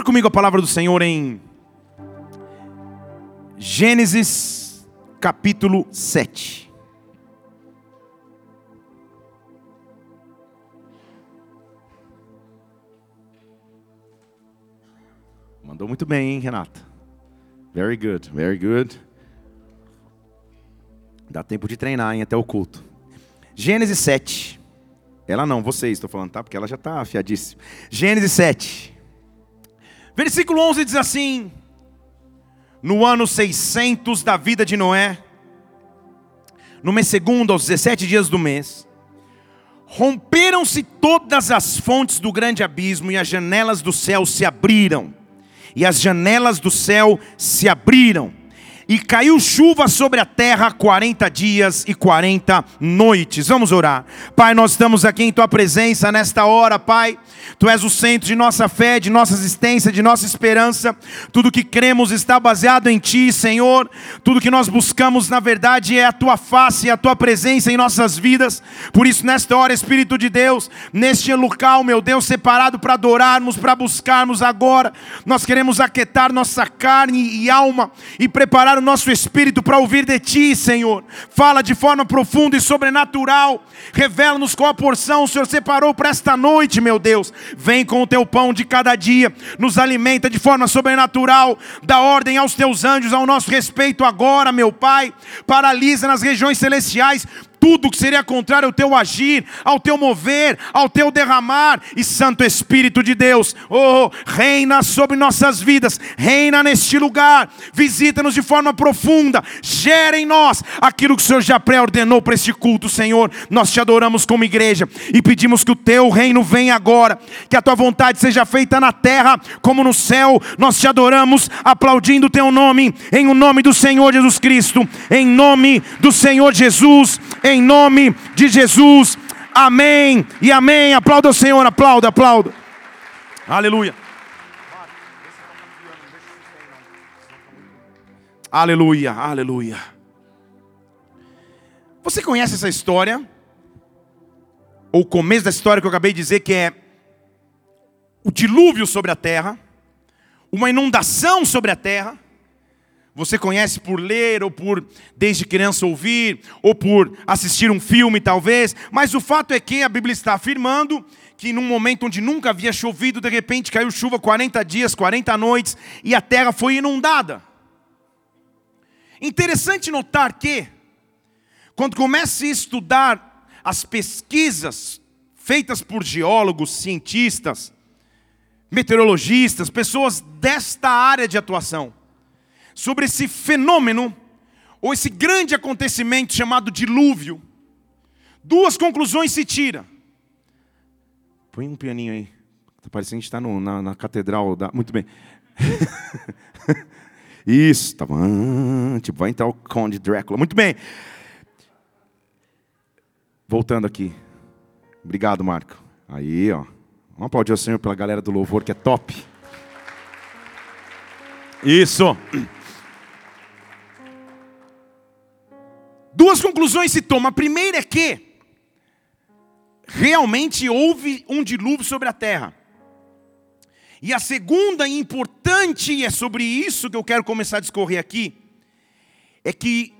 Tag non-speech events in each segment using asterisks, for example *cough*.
Abra comigo a palavra do Senhor em Gênesis capítulo 7. Mandou muito bem, hein, Renata? Very good, very good. Dá tempo de treinar, hein, até o culto. Gênesis 7. Ela não, vocês, estou falando, tá? Porque ela já está afiadíssima. Gênesis 7. Versículo 11 diz assim: No ano 600 da vida de Noé, no mês segundo, aos 17 dias do mês, romperam-se todas as fontes do grande abismo e as janelas do céu se abriram. E as janelas do céu se abriram e caiu chuva sobre a terra 40 dias e 40 noites. Vamos orar. Pai, nós estamos aqui em tua presença nesta hora, Pai. Tu és o centro de nossa fé, de nossa existência, de nossa esperança. Tudo que cremos está baseado em ti, Senhor. Tudo que nós buscamos, na verdade, é a tua face e a tua presença em nossas vidas. Por isso, nesta hora, Espírito de Deus, neste local, meu Deus, separado para adorarmos, para buscarmos agora, nós queremos aquietar nossa carne e alma e preparar o nosso espírito para ouvir de Ti, Senhor. Fala de forma profunda e sobrenatural. Revela-nos qual a porção o Senhor separou para esta noite, meu Deus. Vem com o Teu pão de cada dia, nos alimenta de forma sobrenatural. Dá ordem aos Teus anjos ao nosso respeito agora, meu Pai. Paralisa nas regiões celestiais tudo que seria contrário ao teu agir, ao teu mover, ao teu derramar. E Santo Espírito de Deus, oh, reina sobre nossas vidas, reina neste lugar, visita-nos de forma profunda, gera em nós aquilo que o Senhor já pré-ordenou para este culto, Senhor. Nós te adoramos como igreja e pedimos que o teu reino venha agora, que a tua vontade seja feita na terra como no céu. Nós te adoramos, aplaudindo o teu nome, em o nome do Senhor Jesus Cristo, em nome do Senhor Jesus em nome de Jesus. Amém e amém. Aplauda o Senhor, aplauda, aplauda. Aleluia. Aleluia, aleluia. Você conhece essa história? Ou o começo da história que eu acabei de dizer, que é o dilúvio sobre a terra, uma inundação sobre a terra. Você conhece por ler, ou por desde criança ouvir, ou por assistir um filme talvez, mas o fato é que a Bíblia está afirmando que num momento onde nunca havia chovido, de repente caiu chuva 40 dias, 40 noites, e a terra foi inundada. Interessante notar que, quando começa a estudar as pesquisas feitas por geólogos, cientistas, meteorologistas, pessoas desta área de atuação, sobre esse fenômeno, ou esse grande acontecimento chamado dilúvio, duas conclusões se tira. Põe um pianinho aí. Está parecendo que a gente está na, na, catedral. Da... Muito bem. *laughs* Isso, tá bom. Tipo, vai entrar o Conde Drácula. Muito bem. Voltando aqui. Obrigado, Marco. Aí, ó. Vamos aplaudir o Senhor pela galera do louvor, que é top. Isso. Duas conclusões se tomam. A primeira é que realmente houve um dilúvio sobre a terra. E a segunda importante, e é sobre isso que eu quero começar a discorrer aqui, é que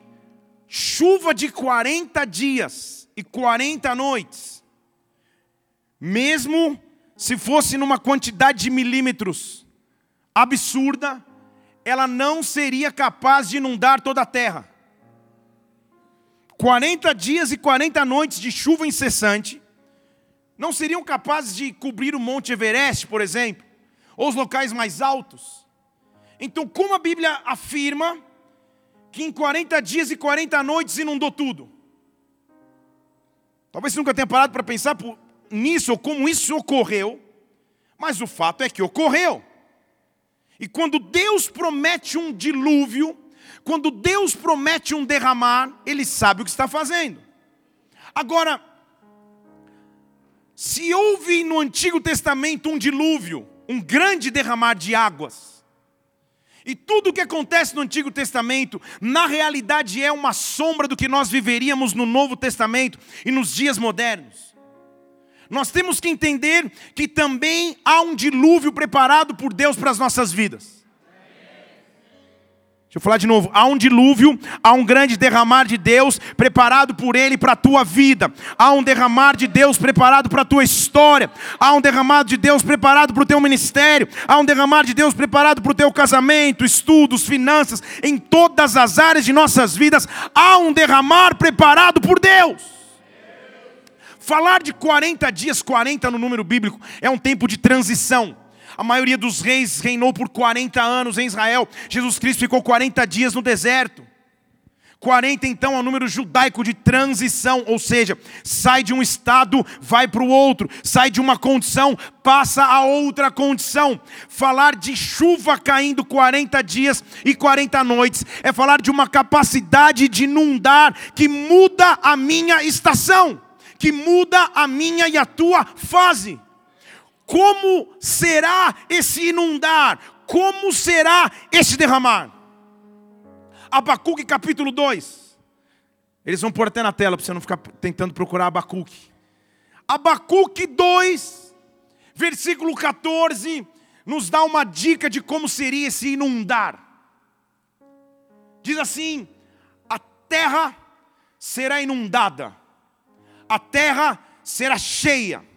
chuva de 40 dias e 40 noites, mesmo se fosse numa quantidade de milímetros absurda, ela não seria capaz de inundar toda a terra. 40 dias e 40 noites de chuva incessante, não seriam capazes de cobrir o Monte Everest, por exemplo, ou os locais mais altos. Então, como a Bíblia afirma que em 40 dias e 40 noites inundou tudo? Talvez você nunca tenha parado para pensar nisso ou como isso ocorreu, mas o fato é que ocorreu. E quando Deus promete um dilúvio, quando Deus promete um derramar, Ele sabe o que está fazendo. Agora, se houve no Antigo Testamento um dilúvio, um grande derramar de águas, e tudo o que acontece no Antigo Testamento, na realidade é uma sombra do que nós viveríamos no Novo Testamento e nos dias modernos. nós temos que entender que também há um dilúvio preparado por Deus para as nossas vidas. Deixa eu falar de novo. Há um dilúvio, há um grande derramar de Deus preparado por Ele para a tua vida. Há um derramar de Deus preparado para a tua história. Há um derramar de Deus preparado para o teu ministério. Há um derramar de Deus preparado para o teu casamento, estudos, finanças. Em todas as áreas de nossas vidas, há um derramar preparado por Deus. Falar de 40 dias, 40 no número bíblico, é um tempo de transição. A maioria dos reis reinou por 40 anos em Israel. Jesus Cristo ficou 40 dias no deserto. 40 então é o número judaico de transição, ou seja, sai de um estado, vai para o outro, sai de uma condição, passa a outra condição. Falar de chuva caindo 40 dias e 40 noites é falar de uma capacidade de inundar que muda a minha estação, que muda a minha e a tua fase. Como será esse inundar? Como será esse derramar? Abacuque capítulo 2. Eles vão pôr até na tela para você não ficar tentando procurar Abacuque. Abacuque 2, versículo 14, nos dá uma dica de como seria esse inundar. Diz assim: a terra será inundada, a terra será cheia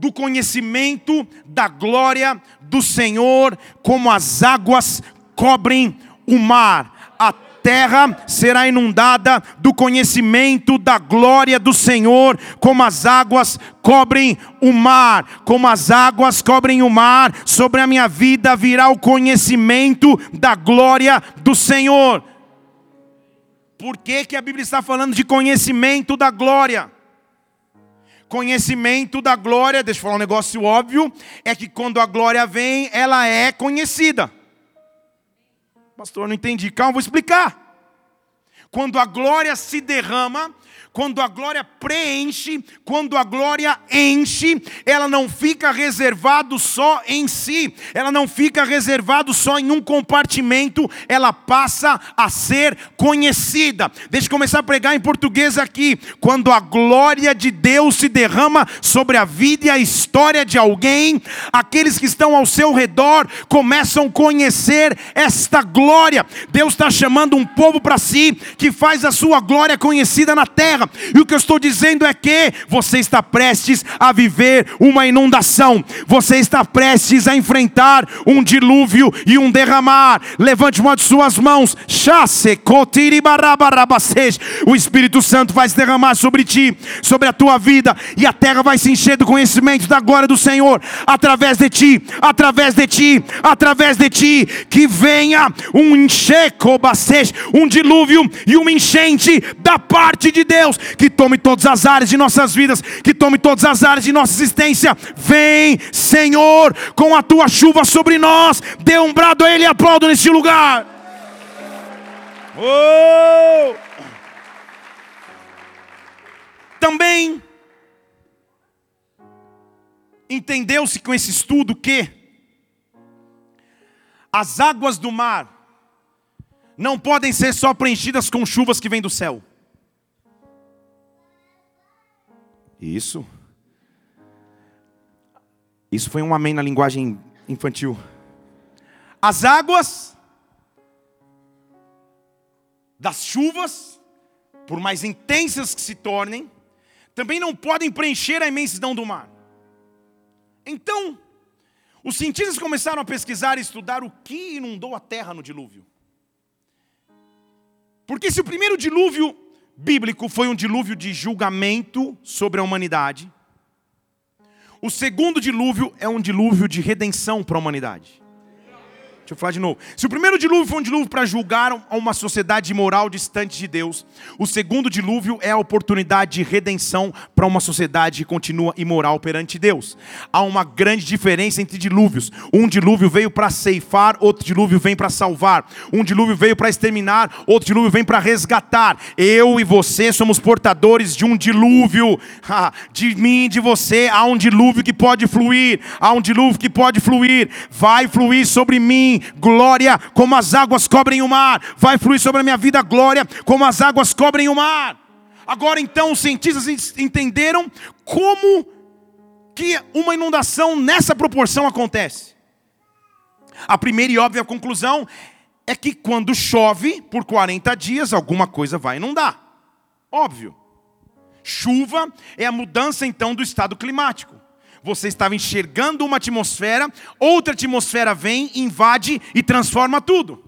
do conhecimento da glória do Senhor, como as águas cobrem o mar. A terra será inundada do conhecimento da glória do Senhor, como as águas cobrem o mar, como as águas cobrem o mar, sobre a minha vida virá o conhecimento da glória do Senhor. Por que, que a Bíblia está falando de conhecimento da glória? Conhecimento da glória, deixa eu falar um negócio óbvio, é que quando a glória vem, ela é conhecida. Pastor, não entendi. Calma, vou explicar. Quando a glória se derrama, quando a glória preenche, quando a glória enche, ela não fica reservado só em si, ela não fica reservado só em um compartimento, ela passa a ser conhecida. Deixa eu começar a pregar em português aqui. Quando a glória de Deus se derrama sobre a vida e a história de alguém, aqueles que estão ao seu redor começam a conhecer esta glória. Deus está chamando um povo para si que faz a sua glória conhecida na terra terra. E o que eu estou dizendo é que você está prestes a viver uma inundação, você está prestes a enfrentar um dilúvio e um derramar. Levante uma de suas mãos, o Espírito Santo vai se derramar sobre ti, sobre a tua vida, e a terra vai se encher do conhecimento da glória do Senhor, através de ti, através de ti, através de ti, que venha um encheco, um dilúvio e uma enchente da parte de Deus Deus, que tome todas as áreas de nossas vidas, que tome todas as áreas de nossa existência. Vem, Senhor, com a tua chuva sobre nós. Dê um brado a Ele e aplaudo neste lugar. Oh! Também entendeu-se com esse estudo que as águas do mar não podem ser só preenchidas com chuvas que vêm do céu. Isso. Isso foi um amém na linguagem infantil. As águas das chuvas, por mais intensas que se tornem, também não podem preencher a imensidão do mar. Então, os cientistas começaram a pesquisar e estudar o que inundou a terra no dilúvio. Porque se o primeiro dilúvio bíblico foi um dilúvio de julgamento sobre a humanidade. O segundo dilúvio é um dilúvio de redenção para a humanidade. Deixa eu falar de novo. Se o primeiro dilúvio foi um dilúvio para julgar uma sociedade imoral distante de Deus, o segundo dilúvio é a oportunidade de redenção para uma sociedade que continua imoral perante Deus. Há uma grande diferença entre dilúvios. Um dilúvio veio para ceifar, outro dilúvio vem para salvar. Um dilúvio veio para exterminar, outro dilúvio vem para resgatar. Eu e você somos portadores de um dilúvio. *laughs* De mim, de você, há um dilúvio que pode fluir. Há um dilúvio que pode fluir. Vai fluir sobre mim glória como as águas cobrem o mar. Vai fluir sobre a minha vida glória como as águas cobrem o mar. Agora então os cientistas entenderam como que uma inundação nessa proporção acontece? A primeira e óbvia conclusão é que quando chove por 40 dias, alguma coisa vai inundar. Óbvio. Chuva é a mudança então do estado climático. Você estava enxergando uma atmosfera, outra atmosfera vem, invade e transforma tudo.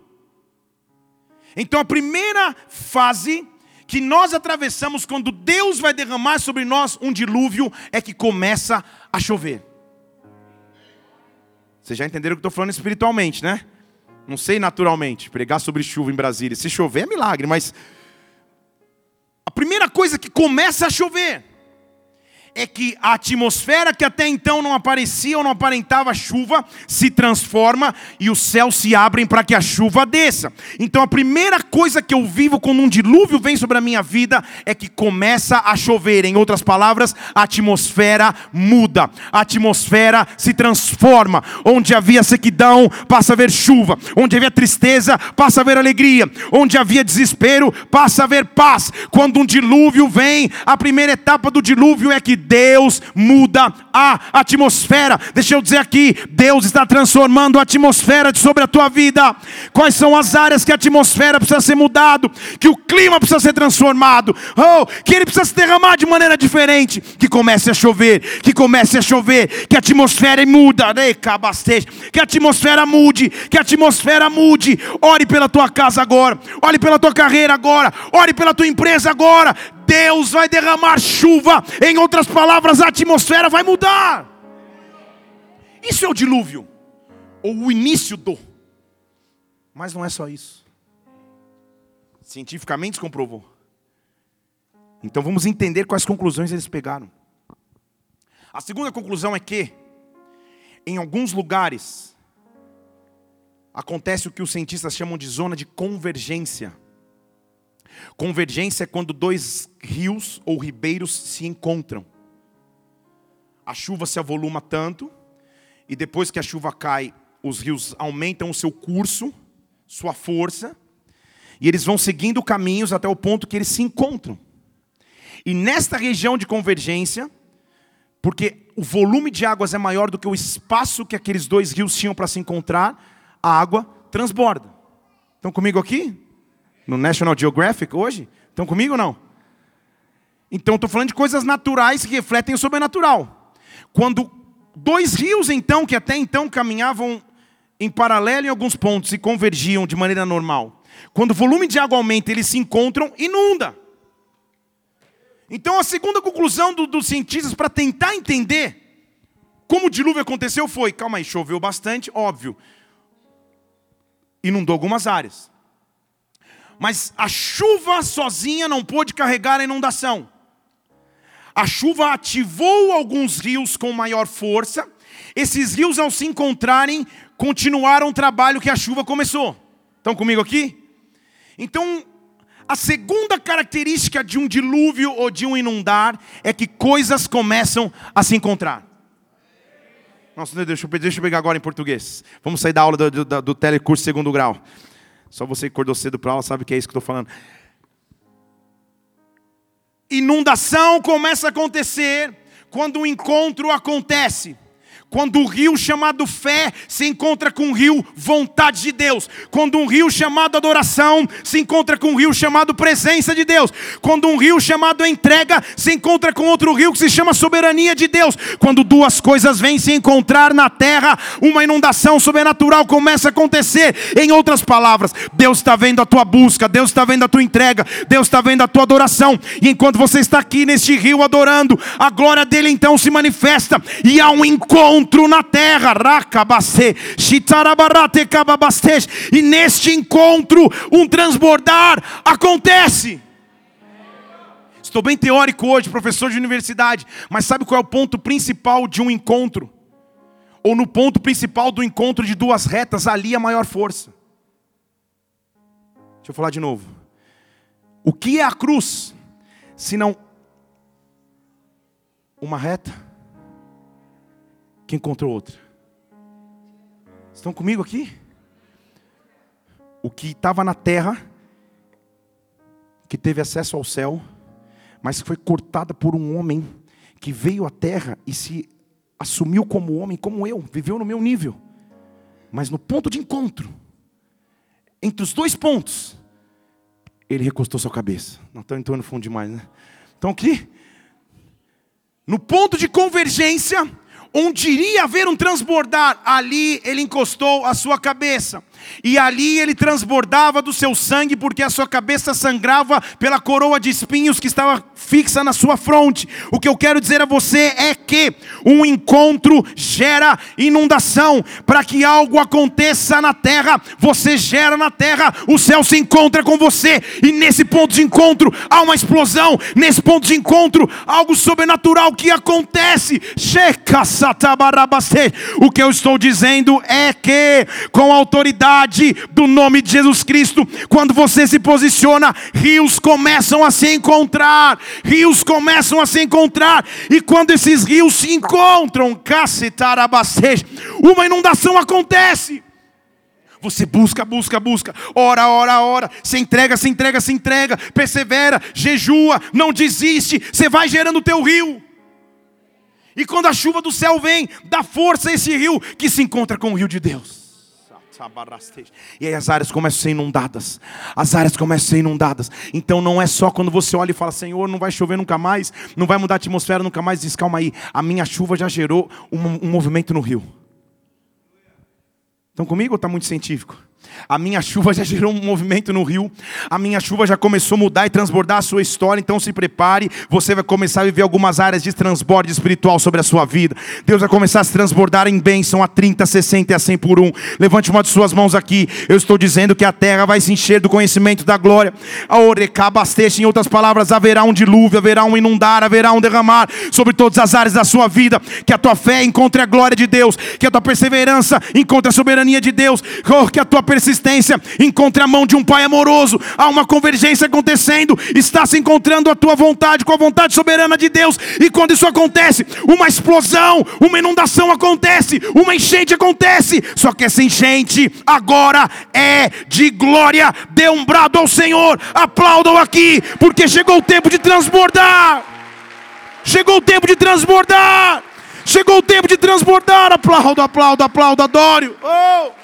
Então a primeira fase que nós atravessamos quando Deus vai derramar sobre nós um dilúvio é que começa a chover. Vocês já entenderam o que estou falando espiritualmente, né? Não sei naturalmente, pregar sobre chuva em Brasília. Se chover é milagre, mas a primeira coisa que começa a chover é que a atmosfera que até então não aparecia ou não aparentava chuva se transforma e os céus se abrem para que a chuva desça. Então a primeira coisa que eu vivo quando um dilúvio vem sobre a minha vida é que começa a chover. Em outras palavras, a atmosfera muda, a atmosfera se transforma. Onde havia sequidão, passa a haver chuva. Onde havia tristeza, passa a haver alegria. Onde havia desespero, passa a haver paz. Quando um dilúvio vem, a primeira etapa do dilúvio é que Deus muda a atmosfera. Deixa eu dizer aqui: Deus está transformando a atmosfera sobre a tua vida. Quais são as áreas que a atmosfera precisa ser mudado, que o clima precisa ser transformado, oh, que ele precisa se derramar de maneira diferente, que comece a chover, que comece a chover, que a atmosfera muda, que a atmosfera mude, que a atmosfera mude. Ore pela tua casa agora, ore pela tua carreira agora, ore pela tua empresa agora. Deus vai derramar chuva, em outras palavras, a atmosfera vai mudar. Isso é o dilúvio, ou o início do. Mas não é só isso. Cientificamente se comprovou. Então vamos entender quais conclusões eles pegaram. A segunda conclusão é que, em alguns lugares, acontece o que os cientistas chamam de zona de convergência. Convergência é quando dois rios ou ribeiros se encontram. A chuva se avoluma tanto, e depois que a chuva cai, os rios aumentam o seu curso, sua força, e eles vão seguindo caminhos até o ponto que eles se encontram. E nesta região de convergência, porque o volume de águas é maior do que o espaço que aqueles dois rios tinham para se encontrar, a água transborda. Estão comigo aqui? No National Geographic hoje? Estão comigo ou não? Então estou falando de coisas naturais que refletem o sobrenatural. Quando dois rios, então, que até então caminhavam em paralelo em alguns pontos e convergiam de maneira normal. Quando o volume de água aumenta, eles se encontram, inunda. Então a segunda conclusão do, dos cientistas para tentar entender como o dilúvio aconteceu foi: calma aí, choveu bastante, óbvio. Inundou algumas áreas. Mas a chuva sozinha não pôde carregar a inundação. A chuva ativou alguns rios com maior força. Esses rios, ao se encontrarem, continuaram o trabalho que a chuva começou. Estão comigo aqui? Então, a segunda característica de um dilúvio ou de um inundar é que coisas começam a se encontrar. Nossa, deixa eu, deixa pegar agora em português. Vamos sair da aula do, do, do telecurso segundo grau. Só você que acordou cedo para aula sabe que é isso que estou falando. Inundação começa a acontecer quando o encontro acontece. Quando um rio chamado fé se encontra com um rio vontade de Deus. Quando um rio chamado adoração se encontra com um rio chamado presença de Deus. Quando um rio chamado entrega se encontra com outro rio que se chama soberania de Deus. Quando duas coisas vêm se encontrar na terra, uma inundação sobrenatural começa a acontecer. Em outras palavras, Deus está vendo a tua busca, Deus está vendo a tua entrega, Deus está vendo a tua adoração. E enquanto você está aqui neste rio adorando, a glória dele então se manifesta e há um encontro encontro na terra, e neste encontro um transbordar acontece. Estou bem teórico hoje, professor de universidade, mas sabe qual é o ponto principal de um encontro? Ou no ponto principal do encontro de duas retas, ali a maior força. Deixa eu falar de novo. O que é a cruz, se não uma reta? Que encontrou outra. Estão comigo aqui? O que estava na terra, que teve acesso ao céu, mas foi cortada por um homem que veio à terra e se assumiu como homem, como eu, viveu no meu nível. Mas no ponto de encontro, entre os dois pontos, ele recostou sua cabeça. Não estou entrando no fundo demais, né? Então aqui, no ponto de convergência, onde iria haver um transbordar, ali ele encostou a sua cabeça. E ali ele transbordava do seu sangue, porque a sua cabeça sangrava pela coroa de espinhos que estava fixa na sua fronte. O que eu quero dizer a você é que um encontro gera inundação. Para que algo aconteça na terra, você gera na terra, o céu se encontra com você. E nesse ponto de encontro há uma explosão. Nesse ponto de encontro, algo sobrenatural que acontece. O que eu estou dizendo é que, com autoridade, autoridade do nome de Jesus Cristo, quando você se posiciona, rios começam a se encontrar, rios começam a se encontrar, e quando esses rios se encontram, uma inundação acontece. Você busca, busca, busca, ora, ora, ora, se entrega, se entrega, se entrega, persevera, jejua, não desiste, você vai gerando o teu rio. E quando a chuva do céu vem, dá força a esse rio que se encontra com o rio de Deus. E aí as áreas começam a ser inundadas. As áreas começam a ser inundadas. Então não é só quando você olha e fala, Senhor, não vai chover nunca mais, não vai mudar a atmosfera nunca mais. Diz, calma aí, a minha chuva já gerou um, um movimento no rio. Estão comigo ou está muito científico? A minha chuva já gerou um movimento no rio. A minha chuva já começou a mudar e transbordar a sua história. Então se prepare. Você vai começar a viver algumas áreas de transborde espiritual sobre a sua vida. Deus vai começar a se transbordar em bênção a 30, 60 e a 100 por um. Levante uma de suas mãos aqui. Eu estou dizendo que a terra vai se encher do conhecimento da glória. A orecabasteja, em outras palavras, haverá um dilúvio, haverá um inundar, haverá um derramar sobre todas as áreas da sua vida. Que a tua fé encontre a glória de Deus. Que a tua perseverança encontre a soberania de Deus. Oh, que a tua persistência, encontre a mão de um Pai amoroso. Há uma convergência acontecendo, está se encontrando a tua vontade com a vontade soberana de Deus. E quando isso acontece, uma explosão, uma inundação acontece, uma enchente acontece. Só que essa enchente agora é de glória. Dê um brado ao Senhor, aplaudam aqui, porque chegou o tempo de transbordar. Chegou o tempo de transbordar. Chegou o tempo de transbordar. Aplaudo, aplaudo, aplaudo, adoro. Oh!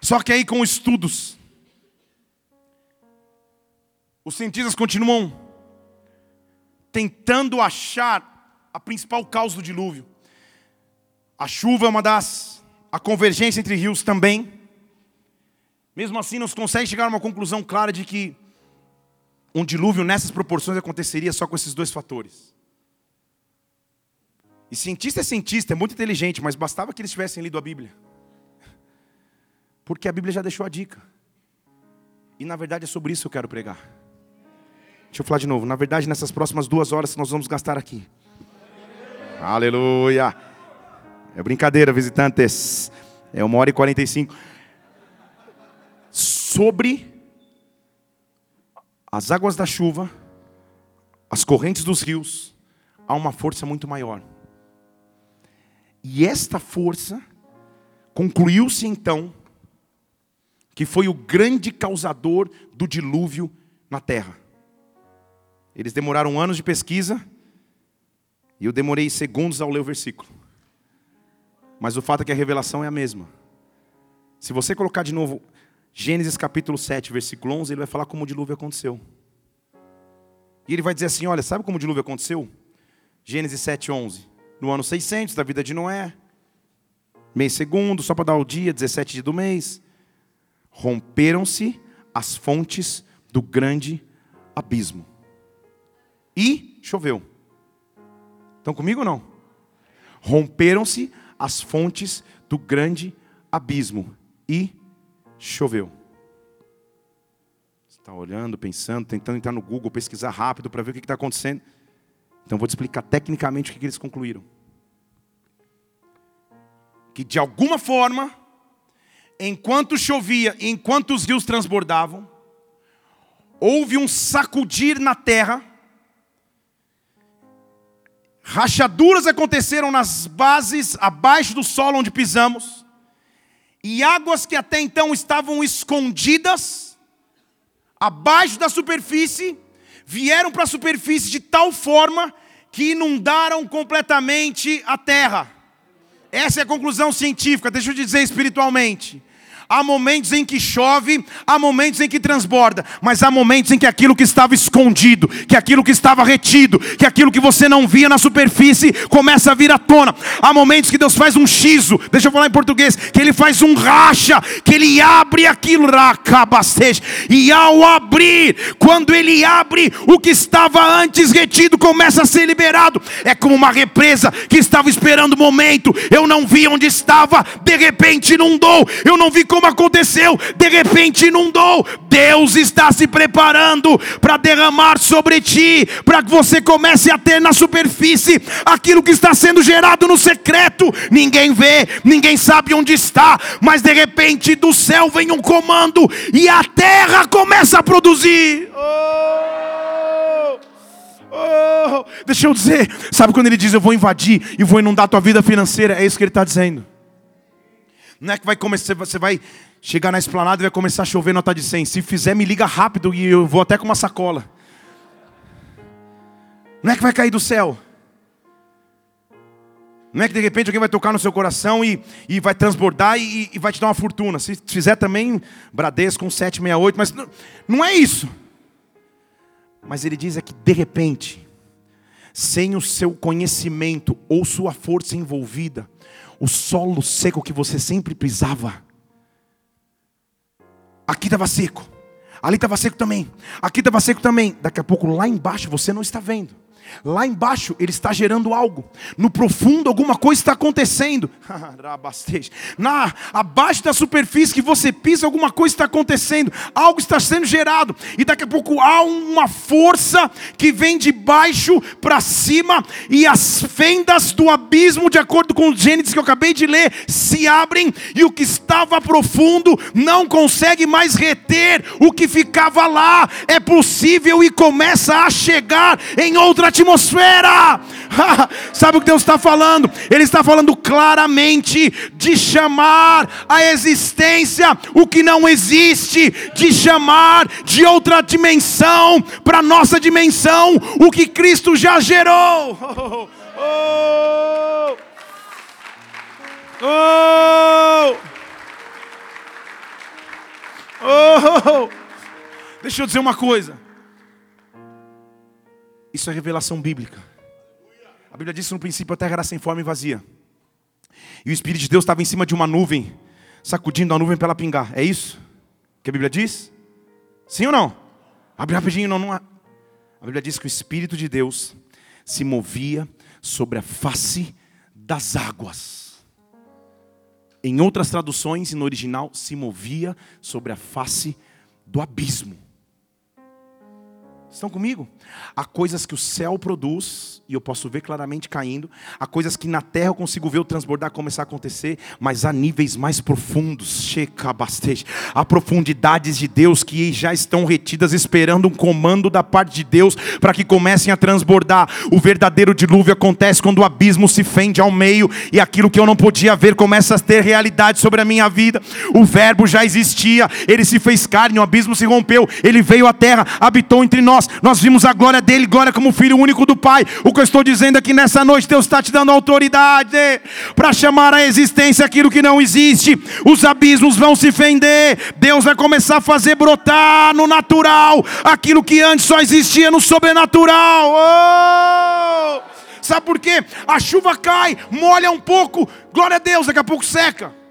Só que aí com estudos, os cientistas continuam tentando achar a principal causa do dilúvio. A chuva é uma das, a convergência entre rios também. Mesmo assim, não se consegue chegar a uma conclusão clara de que um dilúvio nessas proporções aconteceria só com esses dois fatores. E cientista é cientista, é muito inteligente, mas bastava que eles tivessem lido a Bíblia. Porque a Bíblia já deixou a dica. E na verdade é sobre isso que eu quero pregar. Deixa eu falar de novo. Na verdade, nessas próximas duas horas nós vamos gastar aqui. Aleluia! É brincadeira, visitantes. É uma hora e quarenta e cinco. Sobre as águas da chuva, as correntes dos rios, há uma força muito maior. E esta força concluiu-se então que foi o grande causador do dilúvio na terra. Eles demoraram anos de pesquisa e eu demorei segundos ao ler o versículo. Mas o fato é que a revelação é a mesma. Se você colocar de novo Gênesis capítulo 7, versículo 11, ele vai falar como o dilúvio aconteceu. E ele vai dizer assim: Olha, sabe como o dilúvio aconteceu? Gênesis 7, 11 no ano 600 da vida de Noé, mês segundo, só para dar o dia, 17 do mês, romperam-se as fontes do grande abismo. E choveu. Estão comigo ou não? Romperam-se as fontes do grande abismo e choveu. Você está olhando, pensando, tentando entrar no Google, pesquisar rápido para ver o que está acontecendo. Então vou te explicar tecnicamente o que eles concluíram. Que de alguma forma, enquanto chovia, enquanto os rios transbordavam, houve um sacudir na terra, rachaduras aconteceram nas bases, abaixo do solo onde pisamos, e águas que até então estavam escondidas, abaixo da superfície, vieram para a superfície de tal forma que inundaram completamente a terra. Essa é a conclusão científica, deixa eu dizer espiritualmente. Há momentos em que chove, há momentos em que transborda, mas há momentos em que aquilo que estava escondido, que aquilo que estava retido, que aquilo que você não via na superfície começa a vir à tona. Há momentos que Deus faz um xiso, deixa eu falar em português, que Ele faz um racha, que Ele abre aquilo, e ao abrir, quando Ele abre, o que estava antes retido começa a ser liberado. É como uma represa que estava esperando o momento, eu não vi onde estava, de repente inundou, eu não vi como aconteceu, de repente inundou. Deus está se preparando para derramar sobre ti, para que você comece a ter na superfície aquilo que está sendo gerado no secreto. Ninguém vê, ninguém sabe onde está, mas de repente do céu vem um comando e a terra começa a produzir. Oh! Oh, deixa eu dizer, sabe quando ele diz eu vou invadir e vou inundar tua vida financeira? É isso que ele está dizendo. Não é que vai começar, você vai chegar na esplanada e vai começar a chover nota de 100. Se fizer, me liga rápido e eu vou até com uma sacola. Não é que vai cair do céu. Não é que de repente alguém vai tocar no seu coração e, e vai transbordar e, e vai te dar uma fortuna. Se fizer também, Bradesco com 768, mas não, não é isso. Mas ele diz é que de repente, sem o seu conhecimento ou sua força envolvida, o solo seco que você sempre pisava. Aqui estava seco, ali estava seco também, aqui estava seco também. Daqui a pouco lá embaixo você não está vendo. Lá embaixo ele está gerando algo. No profundo alguma coisa está acontecendo. *laughs* Na abaixo da superfície que você pisa alguma coisa está acontecendo. Algo está sendo gerado e daqui a pouco há uma força que vem de baixo para cima e as fendas do abismo, de acordo com o Gênesis que eu acabei de ler, se abrem e o que estava profundo não consegue mais reter o que ficava lá. É possível e começa a chegar em outra atmosfera. *laughs* Sabe o que Deus está falando? Ele está falando claramente de chamar a existência o que não existe, de chamar de outra dimensão para nossa dimensão o que Cristo já gerou. *laughs* Oh, oh, oh, oh. Deixa eu dizer uma coisa. Isso é revelação bíblica. A Bíblia diz que no princípio a terra era sem forma e vazia. E o Espírito de Deus estava em cima de uma nuvem, sacudindo a nuvem para ela pingar. É isso que a Bíblia diz? Sim ou não? Abre rapidinho, não, não. A Bíblia diz que o Espírito de Deus se movia sobre a face das águas. Em outras traduções e no original, se movia sobre a face do abismo. Estão comigo? Há coisas que o céu produz, e eu posso ver claramente caindo. Há coisas que na terra eu consigo ver o transbordar começar a acontecer. Mas há níveis mais profundos. Há profundidades de Deus que já estão retidas, esperando um comando da parte de Deus para que comecem a transbordar. O verdadeiro dilúvio acontece quando o abismo se fende ao meio e aquilo que eu não podia ver começa a ter realidade sobre a minha vida. O Verbo já existia, ele se fez carne, o abismo se rompeu, ele veio à terra, habitou entre nós nós, vimos a glória dele, glória como filho único do Pai. O que eu estou dizendo aqui nessa noite, Deus está te dando autoridade para chamar a existência aquilo que não existe. Os abismos vão se fender, Deus vai começar a fazer brotar no natural aquilo que antes só existia no sobrenatural. Oh! Sabe por quê? A chuva cai, molha um pouco, glória a Deus, daqui a pouco seca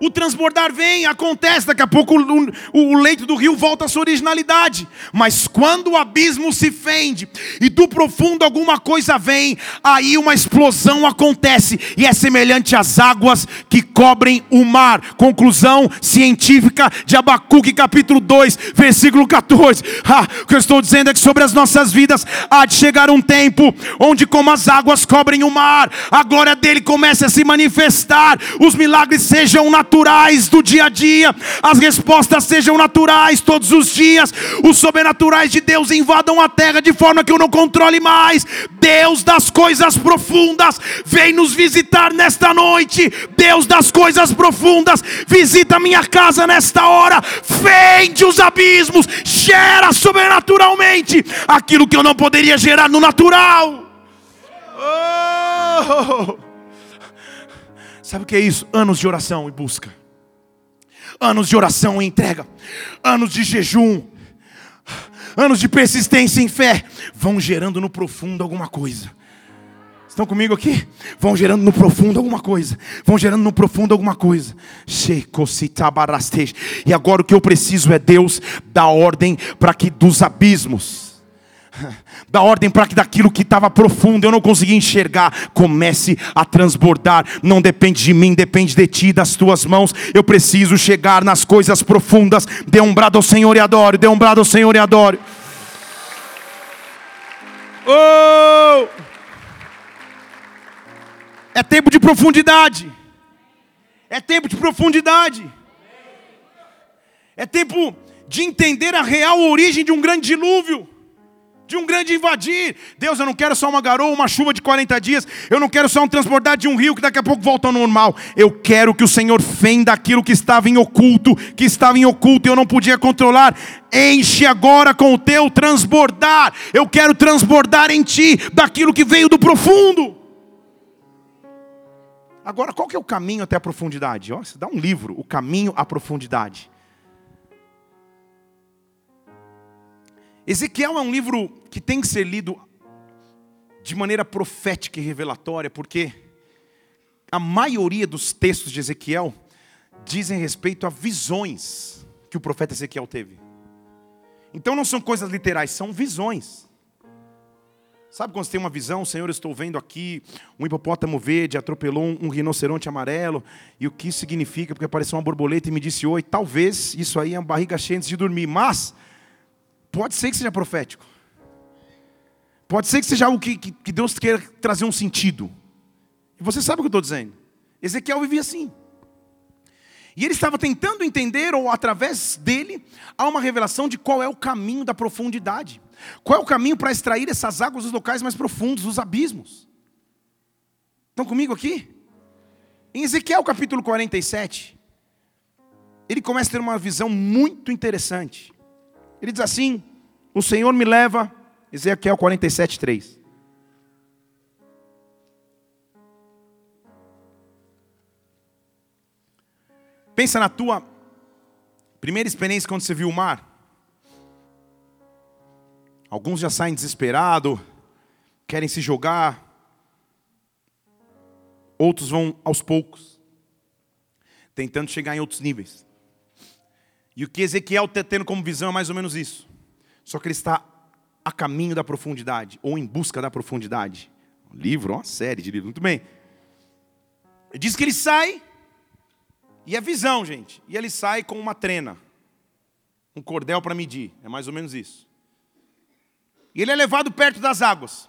o transbordar vem, acontece, daqui a pouco o, o, leito do rio volta à sua originalidade. Mas quando o abismo se fende e do profundo alguma coisa vem, aí uma explosão acontece e é semelhante às águas que cobrem o mar. Conclusão científica de Abacuque, capítulo 2, versículo 14. *laughs* Ah, o que eu estou dizendo é que sobre as nossas vidas há de chegar um tempo onde, como as águas cobrem o mar, a glória dele comece a se manifestar, os milagres sejam naturais naturais do dia a dia, as respostas sejam naturais todos os dias, os sobrenaturais de Deus invadam a terra de forma que eu não controle mais. Deus das coisas profundas, vem nos visitar nesta noite. Deus das coisas profundas, visita minha casa nesta hora, fende os abismos, gera sobrenaturalmente aquilo que eu não poderia gerar no natural. Oh! Sabe o que é isso? Anos de oração e busca, anos de oração e entrega, anos de jejum, anos de persistência em fé, vão gerando no profundo alguma coisa. Estão comigo aqui? Vão gerando no profundo alguma coisa. Vão gerando no profundo alguma coisa. E agora o que eu preciso é Deus dar ordem para que dos abismos *laughs* da ordem para que daquilo que estava profundo eu não conseguia enxergar comece a transbordar. Não depende de mim, depende de ti, das tuas mãos. Eu preciso chegar nas coisas profundas. Dê um brado ao Senhor e adore. Dê um brado ao Senhor e adore. Oh! É tempo de profundidade. É tempo de profundidade. É tempo de entender a real origem de um grande dilúvio de um grande invadir. Deus, eu não quero só uma garoa, uma chuva de 40 dias. Eu não quero só um transbordar de um rio que daqui a pouco volta ao normal. Eu quero que o Senhor fenda aquilo que estava em oculto, que estava em oculto e eu não podia controlar. Enche agora com o teu transbordar. Eu quero transbordar em ti daquilo que veio do profundo. Agora, qual que é o caminho até a profundidade? Ó, dá um livro, O Caminho à Profundidade. Ezequiel é um livro que tem que ser lido de maneira profética e revelatória, porque a maioria dos textos de Ezequiel dizem respeito a visões que o profeta Ezequiel teve. Então não são coisas literais, são visões. Sabe quando você tem uma visão, Senhor, eu estou vendo aqui um hipopótamo verde atropelou um, rinoceronte amarelo, e o que isso significa? Porque apareceu uma borboleta e me disse oi. Talvez isso aí é uma barriga cheia antes de dormir, mas Pode ser que seja profético. Pode ser que seja algo que, que, que Deus queira trazer um sentido. E você sabe o que eu estou dizendo. Ezequiel vivia assim. E ele estava tentando entender, ou através dele, há uma revelação de qual é o caminho da profundidade. Qual é o caminho para extrair essas águas dos locais mais profundos, dos abismos. Estão comigo aqui? Em Ezequiel capítulo 47, ele começa a ter uma visão muito interessante. Ele diz assim: O Senhor me leva, Ezequiel 47, 3. Pensa na tua primeira experiência quando você viu o mar. Alguns já saem desesperados, querem se jogar. Outros vão aos poucos, tentando chegar em outros níveis. E o que Ezequiel está tendo como visão é mais ou menos isso. Só que ele está a caminho da profundidade, ou em busca da profundidade. Um livro, uma série de livros, muito bem. Diz que ele sai, e é visão, gente. E ele sai com uma trena, um cordel para medir, é mais ou menos isso. E ele é levado perto das águas.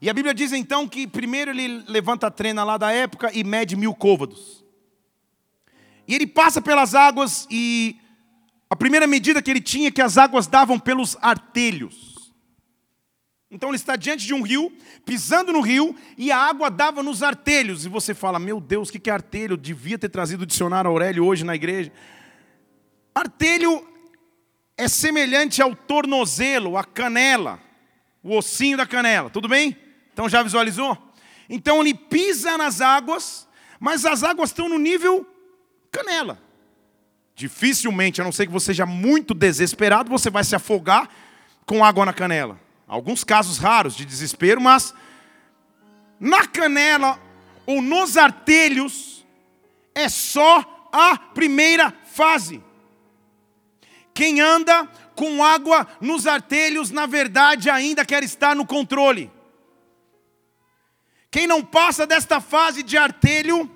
E a Bíblia diz então que primeiro ele levanta a trena lá da época e mede mil côvados. E ele passa pelas águas e a primeira medida que ele tinha é que as águas davam pelos artelhos. Então ele está diante de um rio, pisando no rio, e a água dava nos artelhos. E você fala, meu Deus, o que é artelho? Eu devia ter trazido o dicionário Aurélio hoje na igreja. Artelho é semelhante ao tornozelo, a canela, o ossinho da canela, tudo bem? Então já visualizou? Então ele pisa nas águas, mas as águas estão no nível canela. Dificilmente, a não ser que você seja muito desesperado, você vai se afogar com água na canela. Alguns casos raros de desespero, mas na canela ou nos artelhos é só a primeira fase. Quem anda com água nos artelhos, na verdade, ainda quer estar no controle. Quem não passa desta fase de artelho,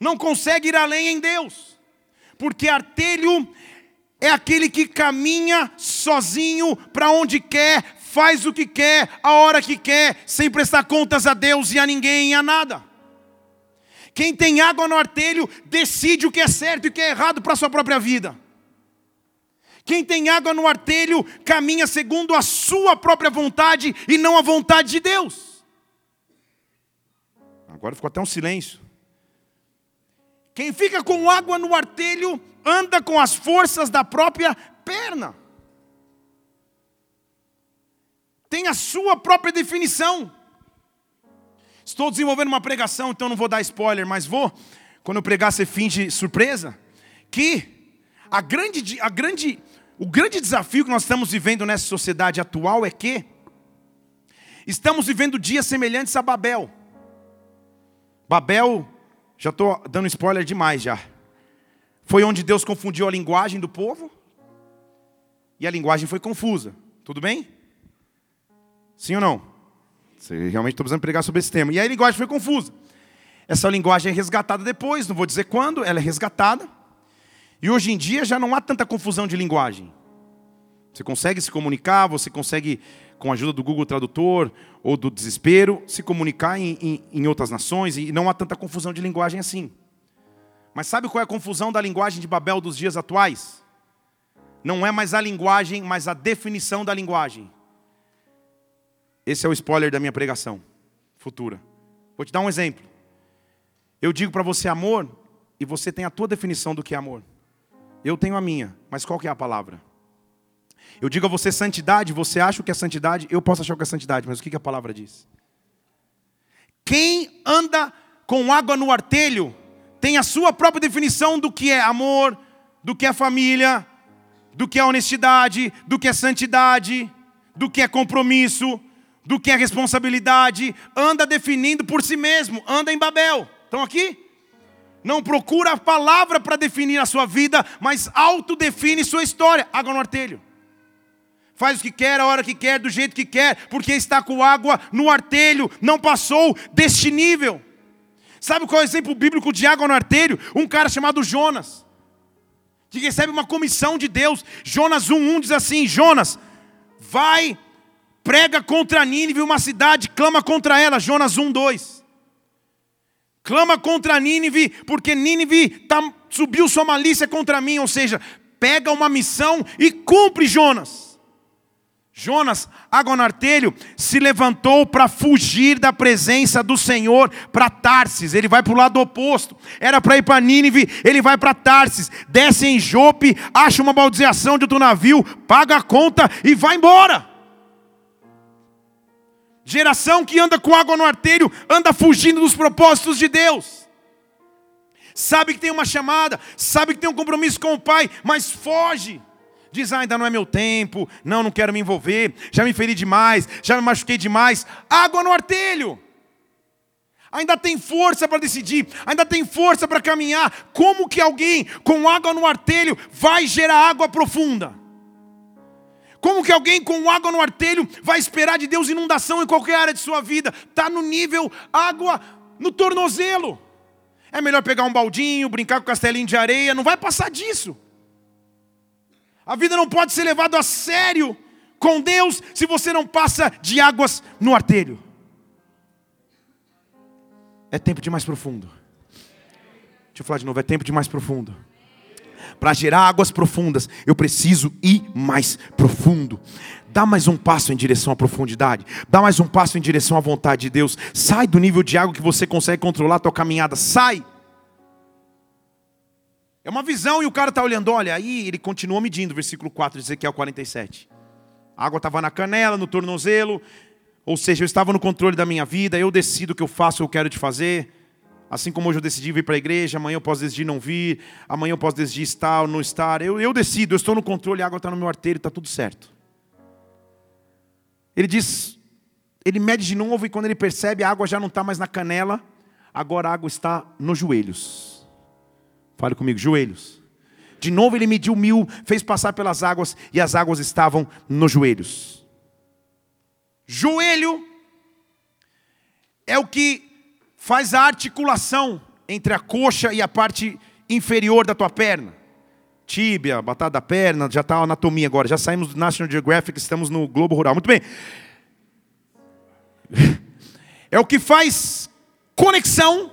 não consegue ir além em Deus porque artelho é aquele que caminha sozinho para onde quer, faz o que quer, a hora que quer, sem prestar contas a Deus e a ninguém e a nada. Quem tem água no artelho decide o que é certo e o que é errado para a sua própria vida. Quem tem água no artelho caminha segundo a sua própria vontade e não a vontade de Deus. Agora ficou até um silêncio. Quem fica com água no artelho anda com as forças da própria perna. Tem a sua própria definição. Estou desenvolvendo uma pregação, então não vou dar spoiler, mas vou, quando eu pregar, você finge surpresa. Que a grande, a grande, o grande desafio que nós estamos vivendo nessa sociedade atual é que estamos vivendo dias semelhantes a Babel. Babel, já estou dando spoiler demais já. Foi onde Deus confundiu a linguagem do povo e a linguagem foi confusa. Tudo bem? Sim ou não? Você realmente estou precisando pregar sobre esse tema. E aí a linguagem foi confusa. Essa linguagem é resgatada depois, não vou dizer quando, ela é resgatada. E hoje em dia já não há tanta confusão de linguagem. Você consegue se comunicar, você consegue, com a ajuda do Google Tradutor ou do desespero, se comunicar em, em, em outras nações e não há tanta confusão de linguagem assim. Mas sabe qual é a confusão da linguagem de Babel dos dias atuais? Não é mais a linguagem, mas a definição da linguagem. Esse é o spoiler da minha pregação futura. Vou te dar um exemplo. Eu digo para você amor e você tem a tua definição do que é amor. Eu tenho a minha, mas qual que é a palavra? Eu digo a você santidade, você acha o que é santidade, eu posso achar o que é santidade, mas o que a palavra diz? Quem anda com água no artelho tem a sua própria definição do que é amor, do que é família, do que é honestidade, do que é santidade, do que é compromisso, do que é responsabilidade, anda definindo por si mesmo, anda em Babel. Estão aqui? Não procura a palavra para definir a sua vida, mas autodefine sua história. Água no artelho. Faz o que quer, a hora que quer, do jeito que quer, porque está com água no artelho, não passou deste nível. Sabe qual é o exemplo bíblico de água no artelho? Um cara chamado Jonas, que recebe uma comissão de Deus. Jonas 1,1 diz assim: Jonas, vai prega contra Nínive, uma cidade, clama contra ela, Jonas 1, 2. Clama contra Nínive, porque Nínive tá, subiu sua malícia contra mim, ou seja, pega uma missão e cumpre Jonas. Jonas, água no artelho, se levantou para fugir da presença do Senhor para Tarsis. Ele vai para o lado oposto. Era para ir para Nínive, ele vai para Tarsis. Desce em Jope, acha uma baldeação de outro navio, paga a conta e vai embora. Geração que anda com água no artelho, anda fugindo dos propósitos de Deus. Sabe que tem uma chamada, sabe que tem um compromisso com o Pai, mas foge. Diz, ah, ainda não é meu tempo, não, não quero me envolver, já me feri demais, já me machuquei demais. Água no artelho. Ainda tem força para decidir, ainda tem força para caminhar. Como que alguém com água no artelho vai gerar água profunda? Como que alguém com água no artelho vai esperar de Deus inundação em qualquer área de sua vida? Está no nível água no tornozelo. É melhor pegar um baldinho, brincar com castelinho de areia, não vai passar disso. A vida não pode ser levada a sério com Deus se você não passa de águas no artelho. É tempo de mais profundo. Deixa eu falar de novo, é tempo de mais profundo para gerar águas profundas, eu preciso ir mais profundo. Dá mais um passo em direção à profundidade. Dá mais um passo em direção à vontade de Deus. Sai do nível de água que você consegue controlar a tua caminhada. Sai. É uma visão e o cara está olhando, olha, aí ele continua medindo, versículo 4 de Ezequiel 47. A água estava na canela, no tornozelo, ou seja, eu estava no controle da minha vida, eu decido o que eu faço, o que eu quero te fazer. Assim como hoje eu decidi vir para a igreja, amanhã eu posso decidir não vir, amanhã eu posso decidir estar ou não estar. Eu, eu decido, eu estou no controle, a água está no meu arteiro, está tudo certo. Ele diz, ele mede de novo e quando ele percebe, a água já não está mais na canela, agora a água está nos joelhos. Fale comigo, joelhos. De novo ele mediu mil, fez passar pelas águas e as águas estavam nos joelhos. Joelho é o que faz a articulação entre a coxa e a parte inferior da tua perna. Tíbia, batata da perna, já está a anatomia agora. Já saímos do National Geographic, estamos no Globo Rural. Muito bem. *laughs* É o que faz conexão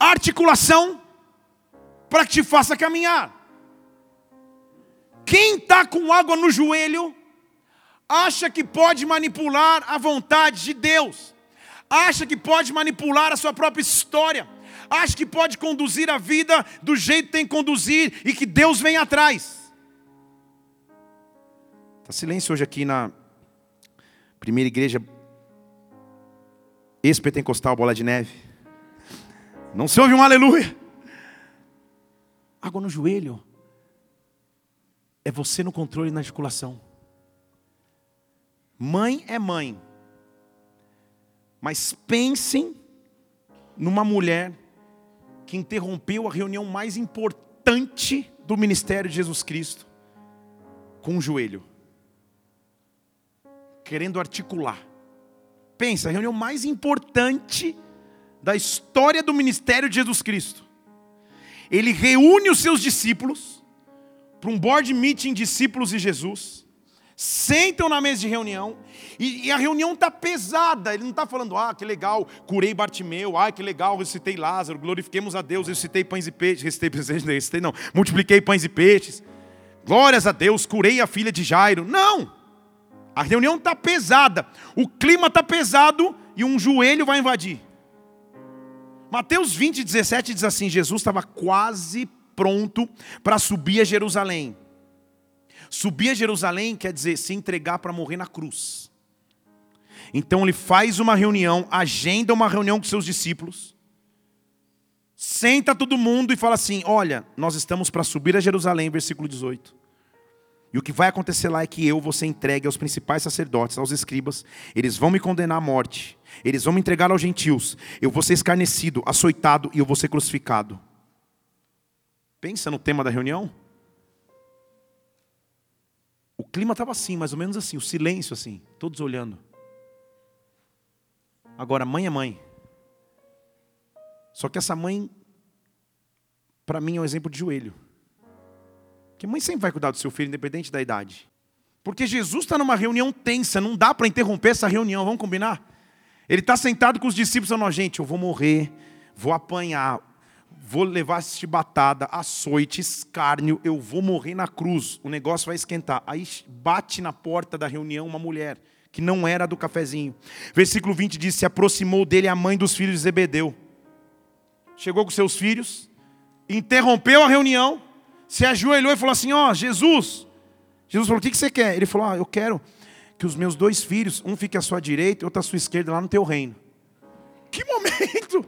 articulação para que te faça caminhar. Quem está com água no joelho, acha que pode manipular a vontade de Deus, acha que pode manipular a sua própria história, acha que pode conduzir a vida do jeito que tem que conduzir e que Deus vem atrás. Está silêncio hoje aqui na primeira igreja ex-pentecostal Bola de Neve. Não se ouve um aleluia. Água no joelho é você no controle e na articulação. Mãe é mãe. Mas pensem numa mulher que interrompeu a reunião mais importante do ministério de Jesus Cristo com um joelho, querendo articular. Pensa, a reunião mais importante da história do ministério de Jesus Cristo. Ele reúne os seus discípulos para um board meeting discípulos e Jesus sentam na mesa de reunião, e, e a reunião está pesada, ele não está falando, ah, que legal, curei Bartimeu, ah, que legal, recitei Lázaro, glorifiquemos a Deus, recitei pães e peixes, recitei, recitei não, multipliquei pães e peixes, glórias a Deus, curei a filha de Jairo, não, a reunião está pesada, o clima está pesado, e um joelho vai invadir, Mateus 20, 17 diz assim, Jesus estava quase pronto para subir a Jerusalém, Subir a Jerusalém quer dizer se entregar para morrer na cruz. Então ele faz uma reunião, agenda uma reunião com seus discípulos, senta todo mundo e fala assim: Olha, nós estamos para subir a Jerusalém, versículo 18. E o que vai acontecer lá é que eu vou ser entregue aos principais sacerdotes, aos escribas, eles vão me condenar à morte, eles vão me entregar aos gentios, eu vou ser escarnecido, açoitado e eu vou ser crucificado. Pensa no tema da reunião? Clima estava assim, mais ou menos assim, o silêncio assim, todos olhando. Agora, mãe é mãe. Só que essa mãe, para mim, é um exemplo de joelho. Que mãe sempre vai cuidar do seu filho, independente da idade. Porque Jesus está numa reunião tensa, não dá para interromper essa reunião, vamos combinar? Ele está sentado com os discípulos falando, gente, eu vou morrer, vou apanhar, vou levar chibatada, açoite, escárnio, eu vou morrer na cruz, o negócio vai esquentar. Aí bate na porta da reunião uma mulher, que não era do cafezinho. Versículo 20 diz: Se aproximou dele a mãe dos filhos de Zebedeu. Chegou com seus filhos, interrompeu a reunião, se ajoelhou e falou assim: Ó, oh, Jesus. Jesus falou: O que você quer? Ele falou: ah, Eu quero que os meus dois filhos, um fique à sua direita e outro à sua esquerda, lá no teu reino. Que momento!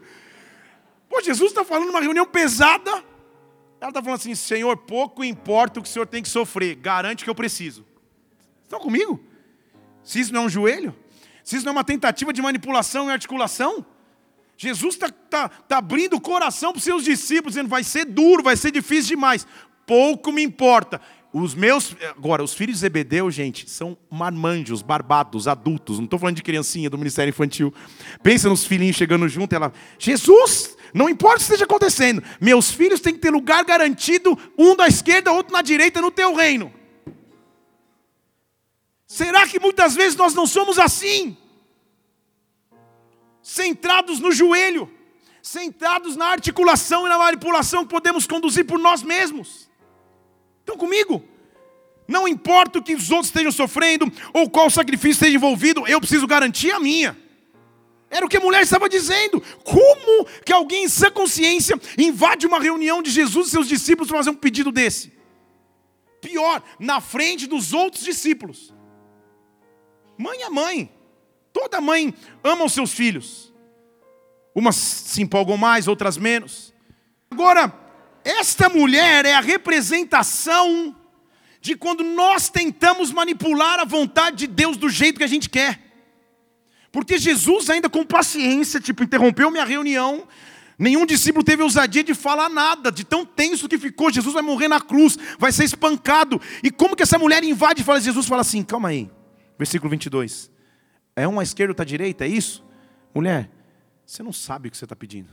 Jesus está falando numa reunião pesada. Ela está falando assim: Senhor, pouco importa o que o Senhor tem que sofrer, garante que eu preciso. Estão comigo? Se isso não é um joelho, se isso não é uma tentativa de manipulação e articulação, Jesus está tá, tá abrindo o coração para os seus discípulos, dizendo: vai ser duro, vai ser difícil demais. Pouco me importa. Os meus, agora, os filhos de Zebedeu, gente, são marmanjos, barbados, adultos. Não estou falando de criancinha do ministério infantil. Pensa nos filhinhos chegando junto, ela, Jesus, não importa o que esteja acontecendo, meus filhos têm que ter lugar garantido, um da esquerda, outro na direita, no teu reino. Será que muitas vezes nós não somos assim? Centrados no joelho, centrados na articulação e na manipulação que podemos conduzir por nós mesmos. Estão comigo? Não importa o que os outros estejam sofrendo ou qual sacrifício esteja envolvido, eu preciso garantir a minha. Era o que a mulher estava dizendo. Como que alguém em sã consciência invade uma reunião de Jesus e seus discípulos para fazer um pedido desse? Pior, na frente dos outros discípulos. Mãe é mãe. Toda mãe ama os seus filhos. Umas se empolgam mais, outras menos. Agora, esta mulher é a representação de quando nós tentamos manipular a vontade de Deus do jeito que a gente quer. Porque Jesus, ainda com paciência, tipo, interrompeu minha reunião. Nenhum discípulo teve ousadia de falar nada, de tão tenso que ficou. Jesus vai morrer na cruz, vai ser espancado. E como que essa mulher invade e fala? Jesus fala assim: calma aí, versículo 22. É um à esquerda, outra à direita, é isso? Mulher, você não sabe o que você está pedindo.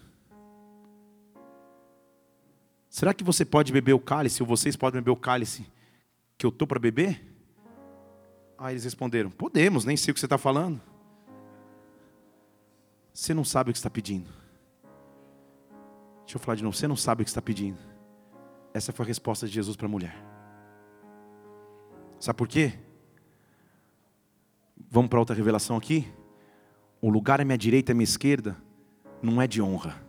Será que você pode beber o cálice, ou vocês podem beber o cálice que eu estou para beber? Aí eles responderam: Podemos, nem sei o que você está falando. Você não sabe o que está pedindo. Deixa eu falar de novo. Você não sabe o que está pedindo. Essa foi a resposta de Jesus para a mulher. Sabe por quê? Vamos para outra revelação aqui. O lugar à minha direita e à minha esquerda não é de honra.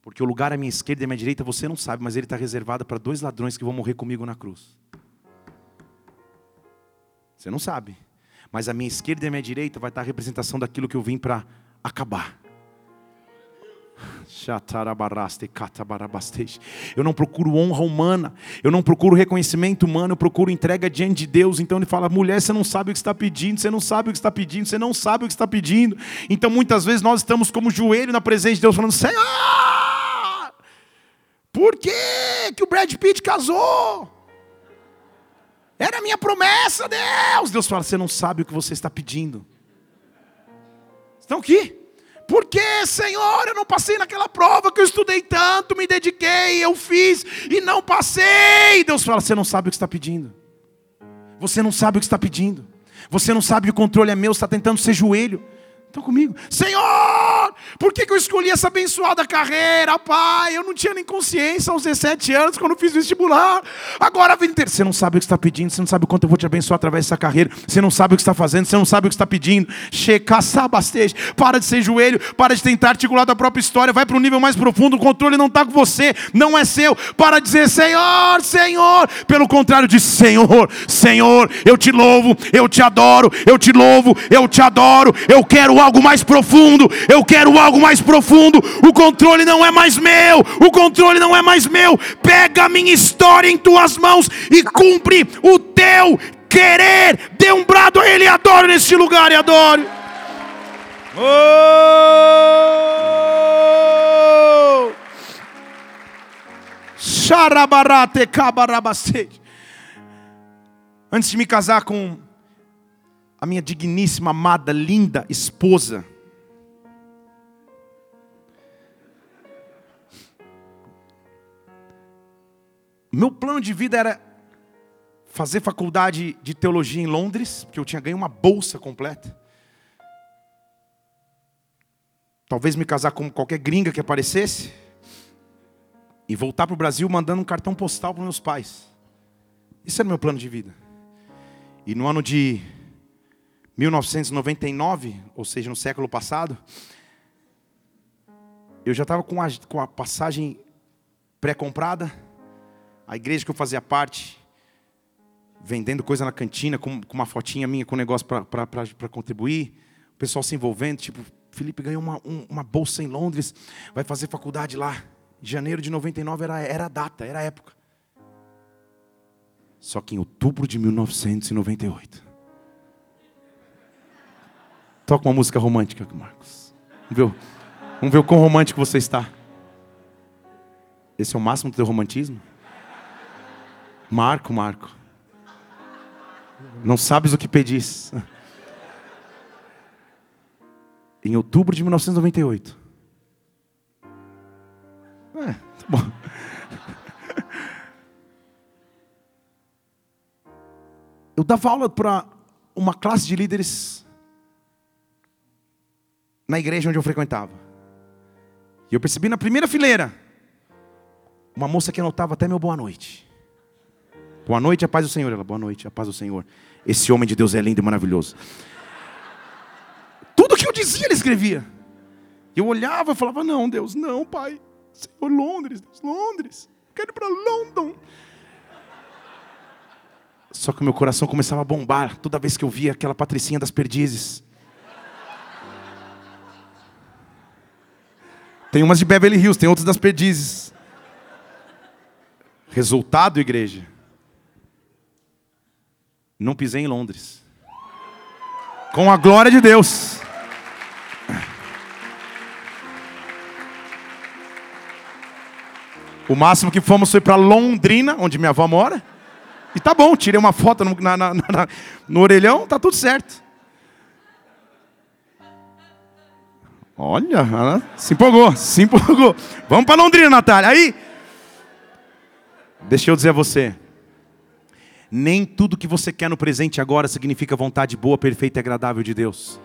Porque o lugar à minha esquerda e à minha direita você não sabe, mas ele está reservado para dois ladrões que vão morrer comigo na cruz. Você não sabe. Mas a minha esquerda e a minha direita vai estar a representação daquilo que eu vim para acabar. Eu não procuro honra humana, eu não procuro reconhecimento humano, eu procuro entrega diante de Deus. Então ele fala: mulher, você não sabe o que está pedindo, você não sabe o que está pedindo, você não sabe o que está pedindo. Então muitas vezes nós estamos como joelho na presença de Deus, falando: Senhor, por que, que o Brad Pitt casou? Era a minha promessa, Deus. Deus fala: você não sabe o que você está pedindo. Estão aqui? Por que, Senhor, eu não passei naquela prova que eu estudei tanto, me dediquei, eu fiz e não passei? Deus fala: você não sabe o que está pedindo. Você não sabe o que está pedindo. Você não sabe o controle é meu, está tentando ser joelho. Estão comigo? Senhor, por que, que eu escolhi essa abençoada carreira, pai? Eu não tinha nem consciência aos 17 anos quando fiz vestibular. Agora vida inteira. Você não sabe o que está pedindo, você não sabe o quanto eu vou te abençoar através dessa carreira. Você não sabe o que está fazendo, você não sabe o que está pedindo. Checa, sabasteja. Para de ser joelho, para de tentar articular da própria história. Vai para um nível mais profundo. O controle não está com você, não é seu. Para de dizer Senhor, Senhor. Pelo contrário, diz Senhor, Senhor, eu te louvo, eu te adoro, eu te louvo, eu te adoro. Eu quero algo mais profundo, eu quero algo mais profundo. O controle não é mais meu, o controle não é mais meu. Pega a minha história em tuas mãos e cumpre o teu querer. Dê um brado a Ele adoro neste lugar e adore. Oh! Antes de me casar com a minha digníssima, amada, linda esposa. Meu plano de vida era fazer faculdade de teologia em Londres, porque eu tinha ganho uma bolsa completa. Talvez me casar com qualquer gringa que aparecesse. E voltar para o Brasil mandando um cartão postal para meus pais. Isso era meu plano de vida. E no ano de 1999, ou seja, no século passado, eu já estava com a, com a passagem pré-comprada, a igreja que eu fazia parte, vendendo coisa na cantina, com, com uma fotinha minha com um negócio para contribuir, o pessoal se envolvendo, tipo, Felipe ganhou uma, um, uma bolsa em Londres, vai fazer faculdade lá. Janeiro de 99 era, era a data, era a época. Só que em outubro de 1998, Toca uma música romântica, Marcos. Vamos ver, vamos ver o quão romântico você está. Esse é o máximo do teu romantismo? Marco, Marco. Não sabes o que pedis. *laughs* Em outubro de 1998. É, tá bom. *laughs* Eu dava aula para uma classe de líderes na igreja onde eu frequentava. E eu percebi na primeira fileira uma moça que anotava até meu boa noite. Boa noite, a paz do Senhor. Ela, boa noite, a paz do Senhor. Esse homem de Deus é lindo e maravilhoso. Tudo que eu dizia, ele escrevia. Eu olhava e falava: Não, Deus, não, Pai. Senhor, Londres, Deus, Londres. Quero ir para London. Só que o meu coração começava a bombar toda vez que eu via aquela patricinha das perdizes. Tem umas de Beverly Hills, tem outras das perdizes. Resultado, igreja. Não pisei em Londres. Com a glória de Deus. O máximo que fomos foi para Londrina, onde minha avó mora. E tá bom, tirei uma foto no, na, na, na, no orelhão, tá tudo certo. Olha, ela se empolgou, se empolgou. Vamos para Londrina, Natália. Aí, deixa eu dizer a você. Nem tudo que você quer no presente agora significa vontade boa, perfeita e agradável de Deus.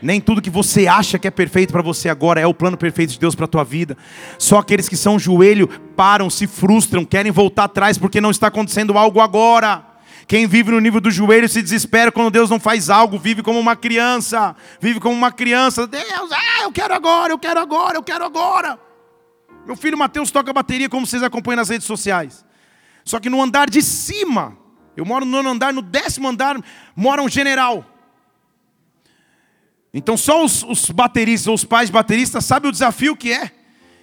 Nem tudo que você acha que é perfeito para você agora é o plano perfeito de Deus para a tua vida. Só aqueles que são joelho param, se frustram, querem voltar atrás porque não está acontecendo algo agora. Quem vive no nível do joelho se desespera quando Deus não faz algo, vive como uma criança, vive como uma criança. Deus, ah, eu quero agora, eu quero agora, eu quero agora. Meu filho Mateus toca bateria como vocês acompanham nas redes sociais. Só que no andar de cima, eu moro no nono andar, no décimo andar mora um general. Então só os, os bateristas os pais bateristas sabem o desafio que é.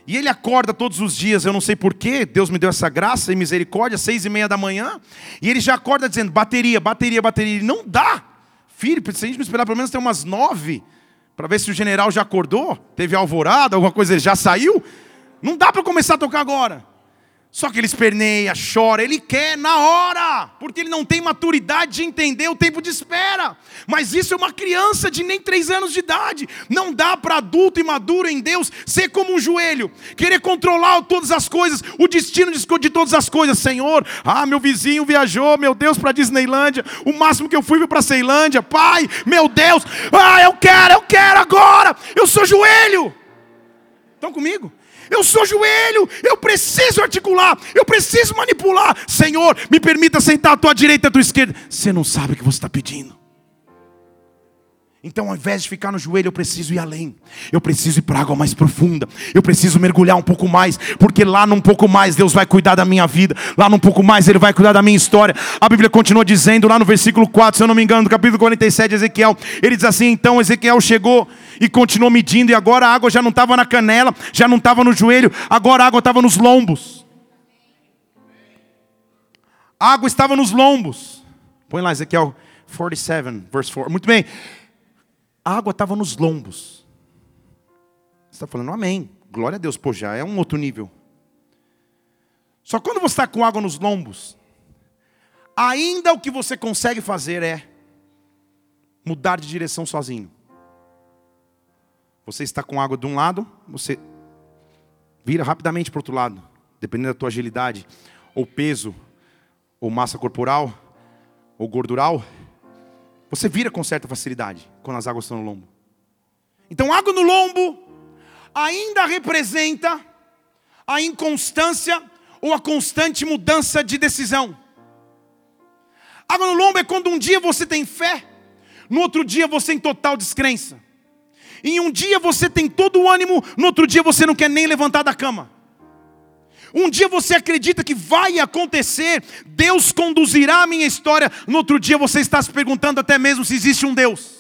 E ele acorda todos os dias, eu não sei porquê, Deus me deu essa graça e misericórdia, seis e meia da manhã, e ele já acorda dizendo, bateria, bateria, bateria. Não dá. Filho, se a gente não esperar pelo menos ter umas nove, para ver se o general já acordou, teve alvorada, alguma coisa, ele já saiu, não dá para começar a tocar agora. Só que ele esperneia, chora, ele quer na hora, porque ele não tem maturidade de entender o tempo de espera. Mas isso é uma criança de nem três anos de idade. Não dá para adulto e maduro em Deus ser como um joelho, querer controlar todas as coisas, o destino de todas as coisas. Senhor, ah, meu vizinho viajou, meu Deus, para Disneylândia. O máximo que eu fui foi para Ceilândia. Pai, meu Deus, ah, eu quero, eu quero agora. Eu sou joelho. Estão comigo? Eu sou joelho, eu preciso articular, eu preciso manipular. Senhor, me permita sentar à tua direita e à tua esquerda. Você não sabe o que você está pedindo. Então, ao invés de ficar no joelho, eu preciso ir além. Eu preciso ir para água mais profunda. Eu preciso mergulhar um pouco mais, porque lá num pouco mais Deus vai cuidar da minha vida. Lá num pouco mais Ele vai cuidar da minha história. A Bíblia continua dizendo, lá no versículo 4, se eu não me engano, no capítulo 47 de Ezequiel, ele diz assim: Então Ezequiel chegou e continuou medindo, e agora a água já não estava na canela, já não estava no joelho, agora a água estava nos lombos. A água estava nos lombos. Põe lá, Ezequiel 47, verse 4. Muito bem a água estava nos lombos. Você está falando, amém. Glória a Deus, pô, já é um outro nível. Só quando você está com água nos lombos, ainda o que você consegue fazer é mudar de direção sozinho. Você está com água de um lado, você vira rapidamente para o outro lado, dependendo da tua agilidade, ou peso, ou massa corporal, ou gordural. Você vira com certa facilidade quando as águas estão no lombo. Então, água no lombo ainda representa a inconstância ou a constante mudança de decisão. Água no lombo é quando um dia você tem fé, no outro dia você tem total descrença. Em um dia você tem todo o ânimo, no outro dia você não quer nem levantar da cama. Um dia você acredita que vai acontecer, Deus conduzirá a minha história, no outro dia você está se perguntando até mesmo se existe um Deus.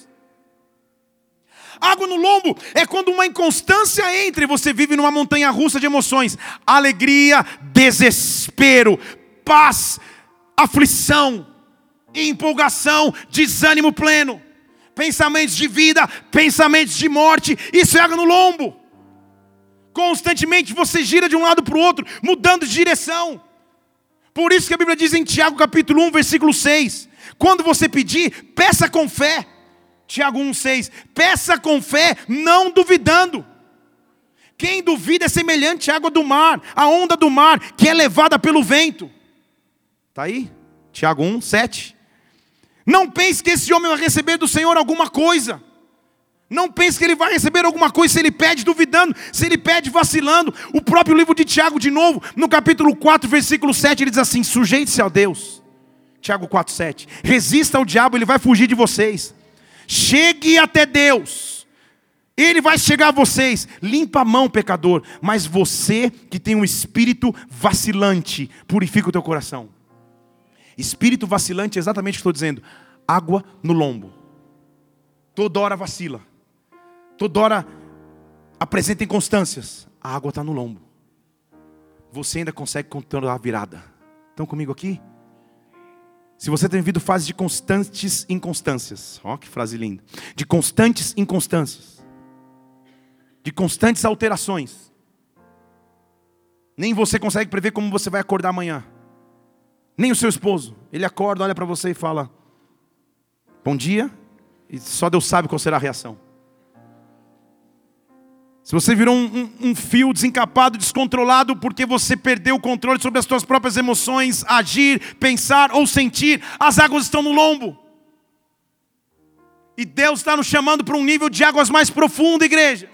Água no lombo é quando uma inconstância entra e você vive numa montanha russa de emoções: alegria, desespero, paz, aflição, empolgação, desânimo pleno, pensamentos de vida, pensamentos de morte. Isso é água no lombo. Constantemente você gira de um lado para o outro, mudando de direção. Por isso que a Bíblia diz em Tiago capítulo 1, versículo 6: quando você pedir, peça com fé. Tiago 6: peça com fé, não duvidando. Quem duvida é semelhante à água do mar, à onda do mar, que é levada pelo vento. Está aí? Tiago 7. Não pense que esse homem vai receber do Senhor alguma coisa. Não pense que ele vai receber alguma coisa se ele pede duvidando, se ele pede vacilando. O próprio livro de Tiago, de novo, no capítulo 4, versículo 7, ele diz assim: sujeite-se a Deus. Tiago 4, 7. Resista ao diabo, ele vai fugir de vocês. Chegue até Deus. Ele vai chegar a vocês. Limpa a mão, pecador. Mas você que tem um espírito vacilante, purifica o teu coração. Espírito vacilante é exatamente o que estou dizendo. Água no lombo. Toda hora vacila toda hora apresenta inconstâncias, a água está no lombo. Você ainda consegue controlar a virada. Estão comigo aqui? Se você tem vivido fases de constantes inconstâncias, ó que frase linda, de constantes inconstâncias, de constantes alterações, nem você consegue prever como você vai acordar amanhã, nem o seu esposo, ele acorda, olha para você e fala: Bom dia, e só Deus sabe qual será a reação. Se você virou um, um, um, fio desencapado, descontrolado, porque você perdeu o controle sobre as suas próprias emoções, agir, pensar ou sentir, as águas estão no lombo. E Deus está nos chamando para um nível de águas mais profundo, igreja.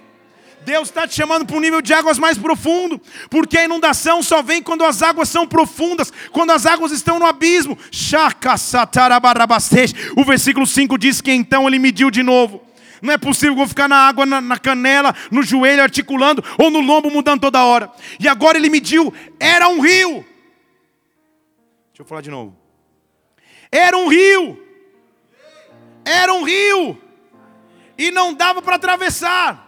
Deus está te chamando para um nível de águas mais profundo, porque a inundação só vem quando as águas são profundas, quando as águas estão no abismo. O versículo 5 diz que então ele mediu de novo. Não é possível eu ficar na água, na, na, canela, no joelho, articulando, ou no lombo, mudando toda hora. E agora ele mediu, era um rio. Deixa eu falar de novo. Era um rio. Era um rio. E não dava para atravessar.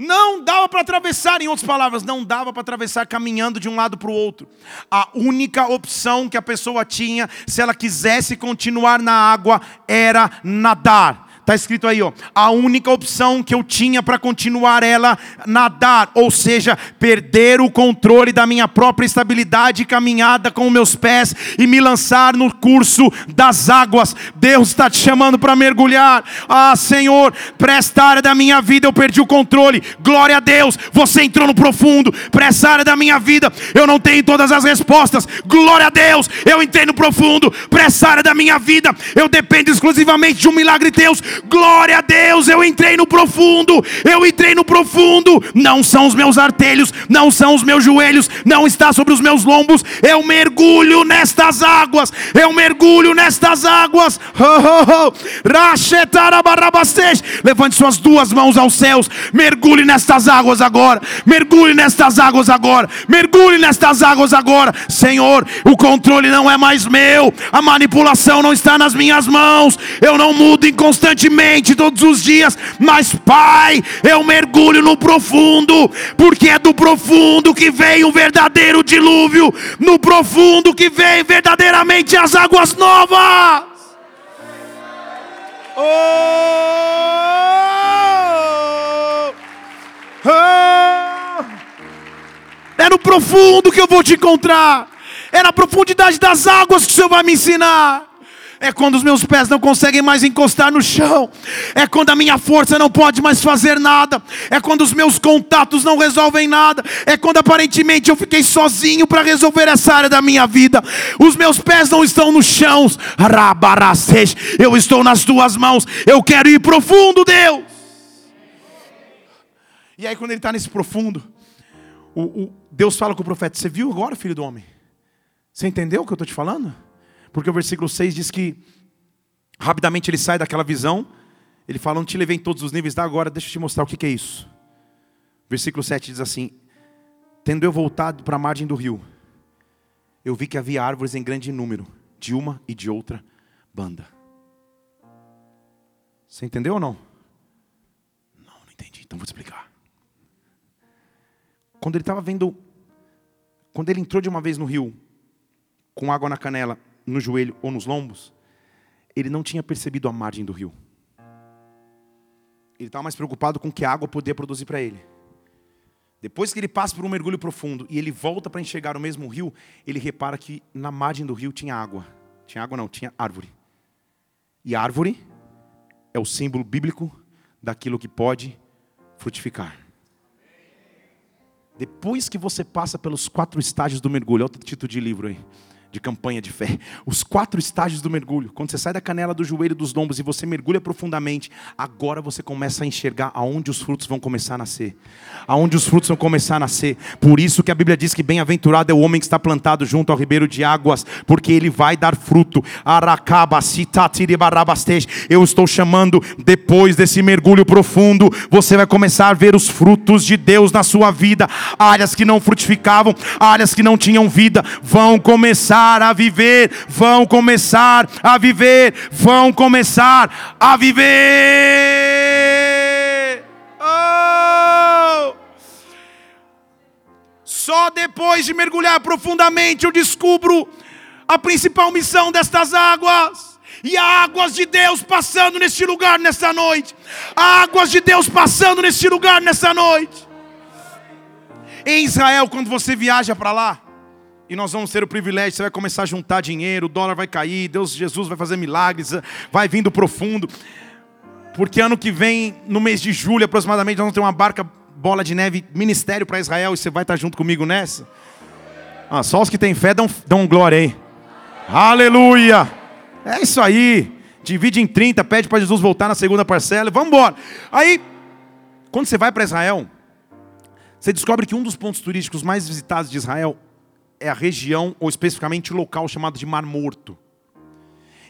Não dava para atravessar, em outras palavras, não dava para atravessar caminhando de um lado para o outro. A única opção que a pessoa tinha, se ela quisesse continuar na água, era nadar. Está escrito aí, ó. A única opção que eu tinha para continuar ela nadar, ou seja, perder o controle da minha própria estabilidade e caminhada com meus pés e me lançar no curso das águas. Deus está te chamando para mergulhar. Ah, Senhor, para esta área da minha vida eu perdi o controle. Glória a Deus, você entrou no profundo. Para essa área da minha vida eu não tenho todas as respostas. Glória a Deus, eu entrei no profundo. Para essa área da minha vida eu dependo exclusivamente de um milagre Deus Glória a Deus, eu entrei no profundo, eu entrei no profundo. Não são os meus artelhos, não são os meus joelhos, não está sobre os meus lombos. Eu mergulho nestas águas, eu mergulho nestas águas. Oh, oh, oh. Levante suas duas mãos aos céus, mergulhe nestas águas agora, mergulhe nestas águas agora, mergulhe nestas águas agora. Senhor, o controle não é mais meu, a manipulação não está nas minhas mãos, eu não mudo inconstantemente todos os dias, mas Pai, eu mergulho no profundo, porque é do profundo que vem o verdadeiro dilúvio, no profundo que vem verdadeiramente as águas novas. Oh, oh, é no profundo que eu vou te encontrar. É na profundidade das águas que o Senhor vai me ensinar é quando os meus pés não conseguem mais encostar no chão, é quando a minha força não pode mais fazer nada, é quando os meus contatos não resolvem nada, é quando aparentemente eu fiquei sozinho para resolver essa área da minha vida. Os meus pés não estão no chão, eu estou nas tuas mãos, eu quero ir profundo, Deus. E aí, quando ele está nesse profundo, o, o, Deus fala com o profeta: Você viu agora, filho do homem? Você entendeu o que eu estou te falando? Porque o versículo 6 diz que rapidamente ele sai daquela visão, ele fala: Não te levei em todos os níveis, dá agora, deixa eu te mostrar o que é isso. Versículo 7 diz assim: Tendo eu voltado para a margem do rio, eu vi que havia árvores em grande número, de uma e de outra banda. Você entendeu ou não? Não, não entendi, então vou te explicar. Quando ele estava vendo, quando ele entrou de uma vez no rio, com água na canela, no joelho ou nos lombos, ele não tinha percebido a margem do rio. Ele estava mais preocupado com o que a água podia produzir para ele. Depois que ele passa por um mergulho profundo e ele volta para enxergar o mesmo rio, ele repara que na margem do rio tinha água. Tinha água não, tinha árvore. E árvore é o símbolo bíblico daquilo que pode frutificar. Depois que você passa pelos quatro estágios do mergulho, olha o título de livro aí de campanha de fé. Os quatro estágios do mergulho. Quando você sai da canela do joelho dos lombos e você mergulha profundamente, agora você começa a enxergar aonde os frutos vão começar a nascer. Aonde os frutos vão começar a nascer. Por isso que a Bíblia diz que bem-aventurado é o homem que está plantado junto ao ribeiro de águas, porque ele vai dar fruto. Eu estou chamando depois desse mergulho profundo, você vai começar a ver os frutos de Deus na sua vida. Áreas que não frutificavam, áreas que não tinham vida, vão começar começar a viver, vão começar a viver, vão começar a viver. Oh! Só depois de mergulhar profundamente eu descubro a principal missão destas águas. E há águas de Deus passando neste lugar nessa noite. Há águas de Deus passando neste lugar nessa noite. Em Israel, quando você viaja para lá, e nós vamos ter o privilégio, você vai começar a juntar dinheiro, o dólar vai cair, Deus, Jesus vai fazer milagres, vai vindo profundo. Porque ano que vem, no mês de julho aproximadamente, nós vamos ter uma barca bola de neve ministério para Israel e você vai estar junto comigo nessa. Ah, só os que têm fé dão, dão glória aí. Aleluia! É isso aí. divide em 30, pede para Jesus voltar na segunda parcela, vamos embora. Aí, quando você vai para Israel, você descobre que um dos pontos turísticos mais visitados de Israel é a região, ou especificamente o local chamado de Mar Morto.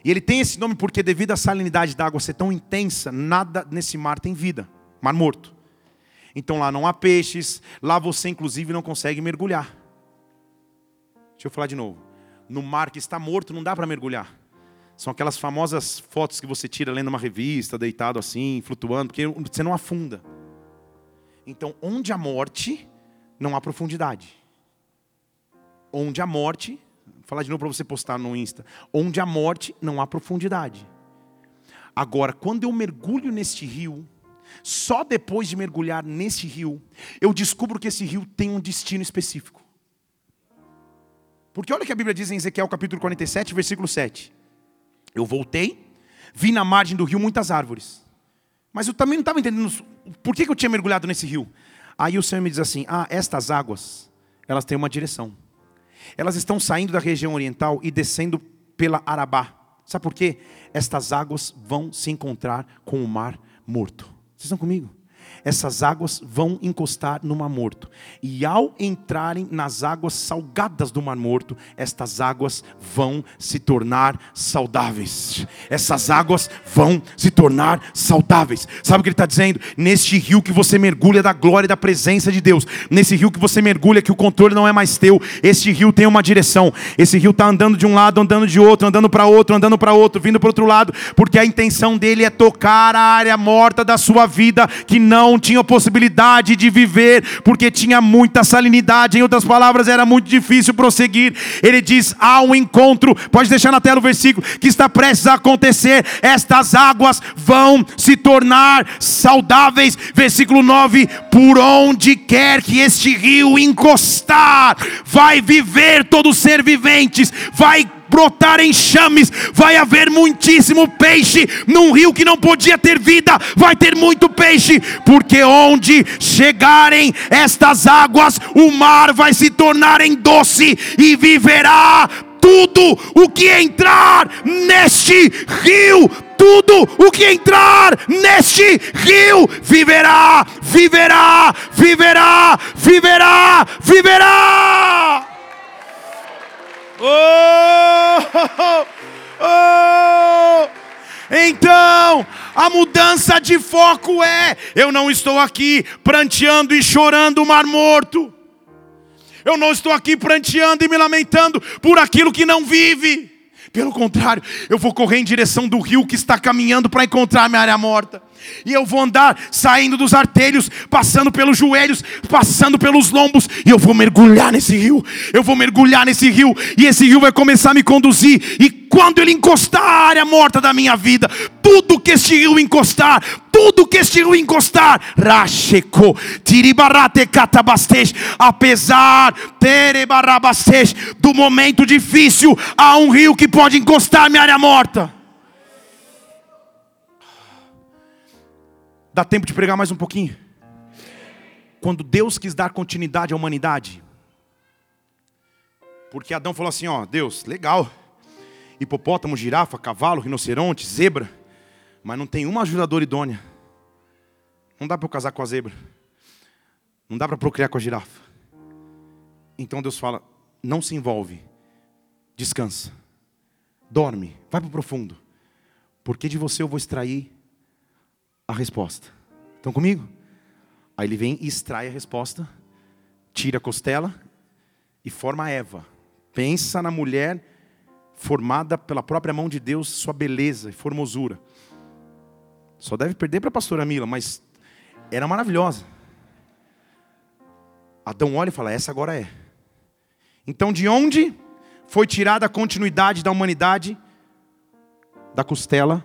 E ele tem esse nome porque, devido à salinidade da água ser tão intensa, nada nesse mar tem vida Mar Morto. Então lá não há peixes, lá você inclusive não consegue mergulhar. Deixa eu falar de novo. No mar que está morto não dá para mergulhar. São aquelas famosas fotos que você tira lendo uma revista, deitado assim, flutuando, porque você não afunda. Então, onde há morte, não há profundidade. Onde há morte, vou falar de novo para você postar no Insta. Onde há morte, não há profundidade. Agora, quando eu mergulho neste rio, só depois de mergulhar nesse rio, eu descubro que esse rio tem um destino específico. Porque olha o que a Bíblia diz em Ezequiel capítulo 47, versículo 7. Eu voltei, vi na margem do rio muitas árvores. Mas eu também não estava entendendo por que eu tinha mergulhado nesse rio. Aí o Senhor me diz assim: Ah, estas águas, elas têm uma direção. Elas estão saindo da região oriental e descendo pela Arabá. Sabe por quê? Estas águas vão se encontrar com o mar morto. Vocês estão comigo? Essas águas vão encostar no Mar Morto. E ao entrarem nas águas salgadas do Mar Morto, estas águas vão se tornar saudáveis. Essas águas vão se tornar saudáveis. Sabe o que ele está dizendo? Neste rio que você mergulha da glória e da presença de Deus, nesse rio que você mergulha, que o controle não é mais teu, este rio tem uma direção. Esse rio está andando de um lado, andando de outro, andando para outro, andando para outro, vindo para outro lado, porque a intenção dele é tocar a área morta da sua vida que não não tinham possibilidade de viver, porque tinha muita salinidade, em outras palavras, era muito difícil prosseguir. Ele diz: há um encontro, pode deixar na tela o versículo, que está prestes a acontecer, estas águas vão se tornar saudáveis. Versículo 9: por onde quer que este rio encostar, vai viver todo ser viventes, vai brotar enxames, vai haver muitíssimo peixe, num rio que não podia ter vida, vai ter muito peixe, porque onde chegarem estas águas, o mar vai se tornar em doce e viverá tudo o que entrar neste rio. Tudo o que entrar neste rio viverá, viverá, viverá, viverá, viverá. Oh, *laughs* oh. Então, a mudança de foco é: eu não estou aqui pranteando e chorando o mar morto. Eu não estou aqui pranteando e me lamentando por aquilo que não vive. Pelo contrário, eu vou correr em direção do rio que está caminhando para encontrar minha área morta. E eu vou andar saindo dos artelhos, passando pelos joelhos, passando pelos lombos, e eu vou mergulhar nesse rio. Eu vou mergulhar nesse rio, e esse rio vai começar a me conduzir. E quando ele encostar a área morta da minha vida, tudo que este rio encostar, tudo que este rio encostar, racheco, tiribarate catabastej, apesar terebarabastej, do momento difícil, há um rio que pode encostar minha área morta. Dá tempo de pregar mais um pouquinho? Quando Deus quis dar continuidade à humanidade, porque Adão falou assim: Ó, Deus, legal, hipopótamo, girafa, cavalo, rinoceronte, zebra, mas não tem uma ajudadora idônea. Não dá para eu casar com a zebra, não dá para procriar com a girafa. Então Deus fala: não se envolve, descansa, dorme, vai para o profundo, porque de você eu vou extrair a resposta. Estão comigo? Aí ele vem e extrai a resposta, tira a costela e forma a Eva. Pensa na mulher formada pela própria mão de Deus, sua beleza e formosura. Só deve perder para a pastora Mila, mas era maravilhosa. Adão olha e fala: Essa agora é. Então, de onde foi tirada a continuidade da humanidade? Da costela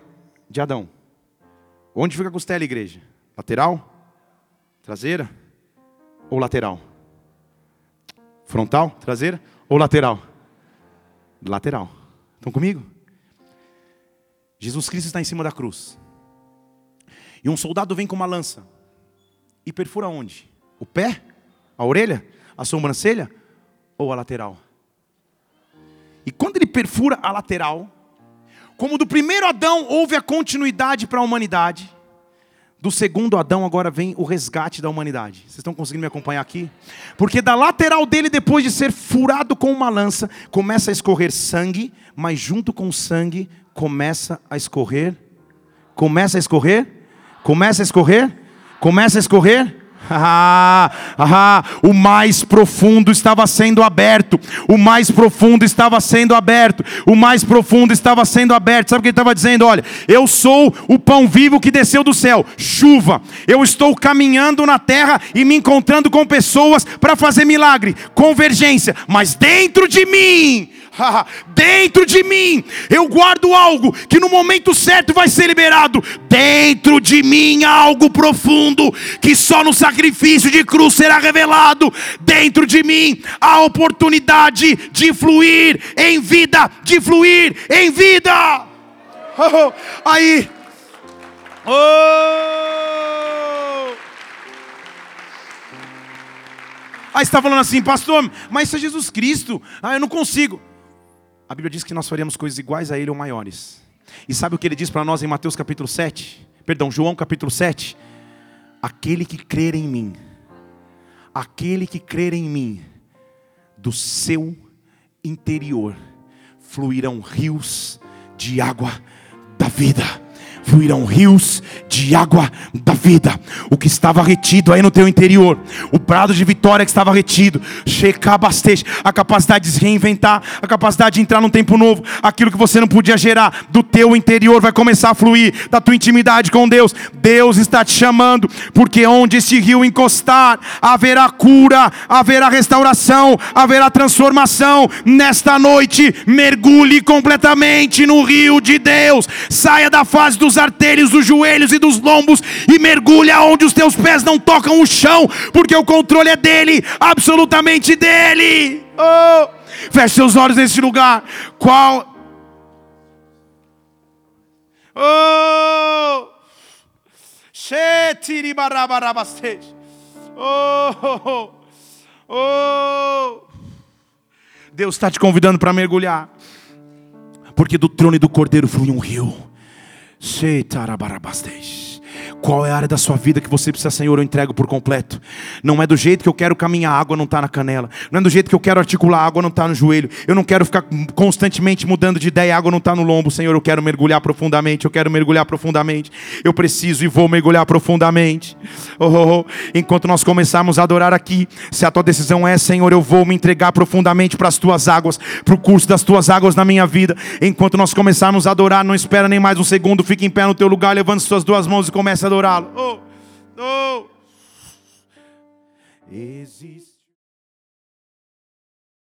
de Adão. Onde fica a costela, igreja? Lateral? Traseira? Ou lateral? Frontal? Traseira? Ou lateral? Lateral. Estão comigo? Jesus Cristo está em cima da cruz. E um soldado vem com uma lança. E perfura onde? O pé? A orelha? A sobrancelha? Ou a lateral? E quando ele perfura a lateral, Como do primeiro Adão houve a continuidade para a humanidade, do segundo Adão agora vem o resgate da humanidade. Vocês estão conseguindo me acompanhar aqui? Porque da lateral dele, depois de ser furado com uma lança, começa a escorrer sangue, mas junto com o sangue começa a escorrer. Começa a escorrer? Começa a escorrer? Começa a escorrer? Ah, ah, o mais profundo estava sendo aberto. O mais profundo estava sendo aberto. O mais profundo estava sendo aberto. Sabe o que ele estava dizendo? Olha, eu sou o pão vivo que desceu do céu. Chuva. Eu estou caminhando na terra e me encontrando com pessoas para fazer milagre. Convergência. Mas dentro de mim dentro de mim eu guardo algo que no momento certo vai ser liberado. Dentro de mim há algo profundo que só no sacrifício de cruz será revelado. Dentro de mim há oportunidade de fluir em vida, de fluir em vida. Oh, aí, oh. Aí está falando assim, pastor, mas isso é Jesus Cristo. Ah, eu não consigo. A Bíblia diz que nós faríamos coisas iguais a Ele ou maiores. E sabe o que Ele diz para nós em Mateus capítulo 7? Perdão, João capítulo 7. Aquele que crer em mim, aquele que crer em mim, do seu interior fluirão rios de água da vida fluirão rios de água da vida. O que estava retido aí no teu interior, o prado de vitória que estava retido, a capacidade de se reinventar, a capacidade de entrar num tempo novo, aquilo que você não podia gerar do teu interior vai começar a fluir, da tua intimidade com Deus. Deus está te chamando, porque onde esse rio encostar, haverá cura, haverá restauração, haverá transformação. Nesta noite, mergulhe completamente no rio de Deus, saia da fase dos artérios, dos joelhos e dos lombos e mergulha onde os teus pés não tocam o chão, porque o controle é dele, absolutamente dele. Oh, feche seus olhos nesse lugar. Qual Oh! Oh! Oh! Deus está te convidando para mergulhar. Porque do trono e do cordeiro flui um rio. Qual é a área da sua vida que você precisa, Senhor, eu entrego por completo? Não é do jeito que eu quero caminhar, a água não está na canela. Não é do jeito que eu quero articular, a água não está no joelho. Eu não quero ficar constantemente mudando de ideia, a água não está no lombo. Senhor, eu quero mergulhar profundamente, eu quero mergulhar profundamente. Eu preciso e vou mergulhar profundamente. Oh, oh, oh. Enquanto nós começarmos a adorar aqui, se a tua decisão é, Senhor, eu vou me entregar profundamente para as tuas águas, para o curso das tuas águas na minha vida. Enquanto nós começarmos a adorar, não espera nem mais um segundo, fique em pé no teu lugar, levante suas duas mãos e comece a adorá-lo. Oh, oh. Existe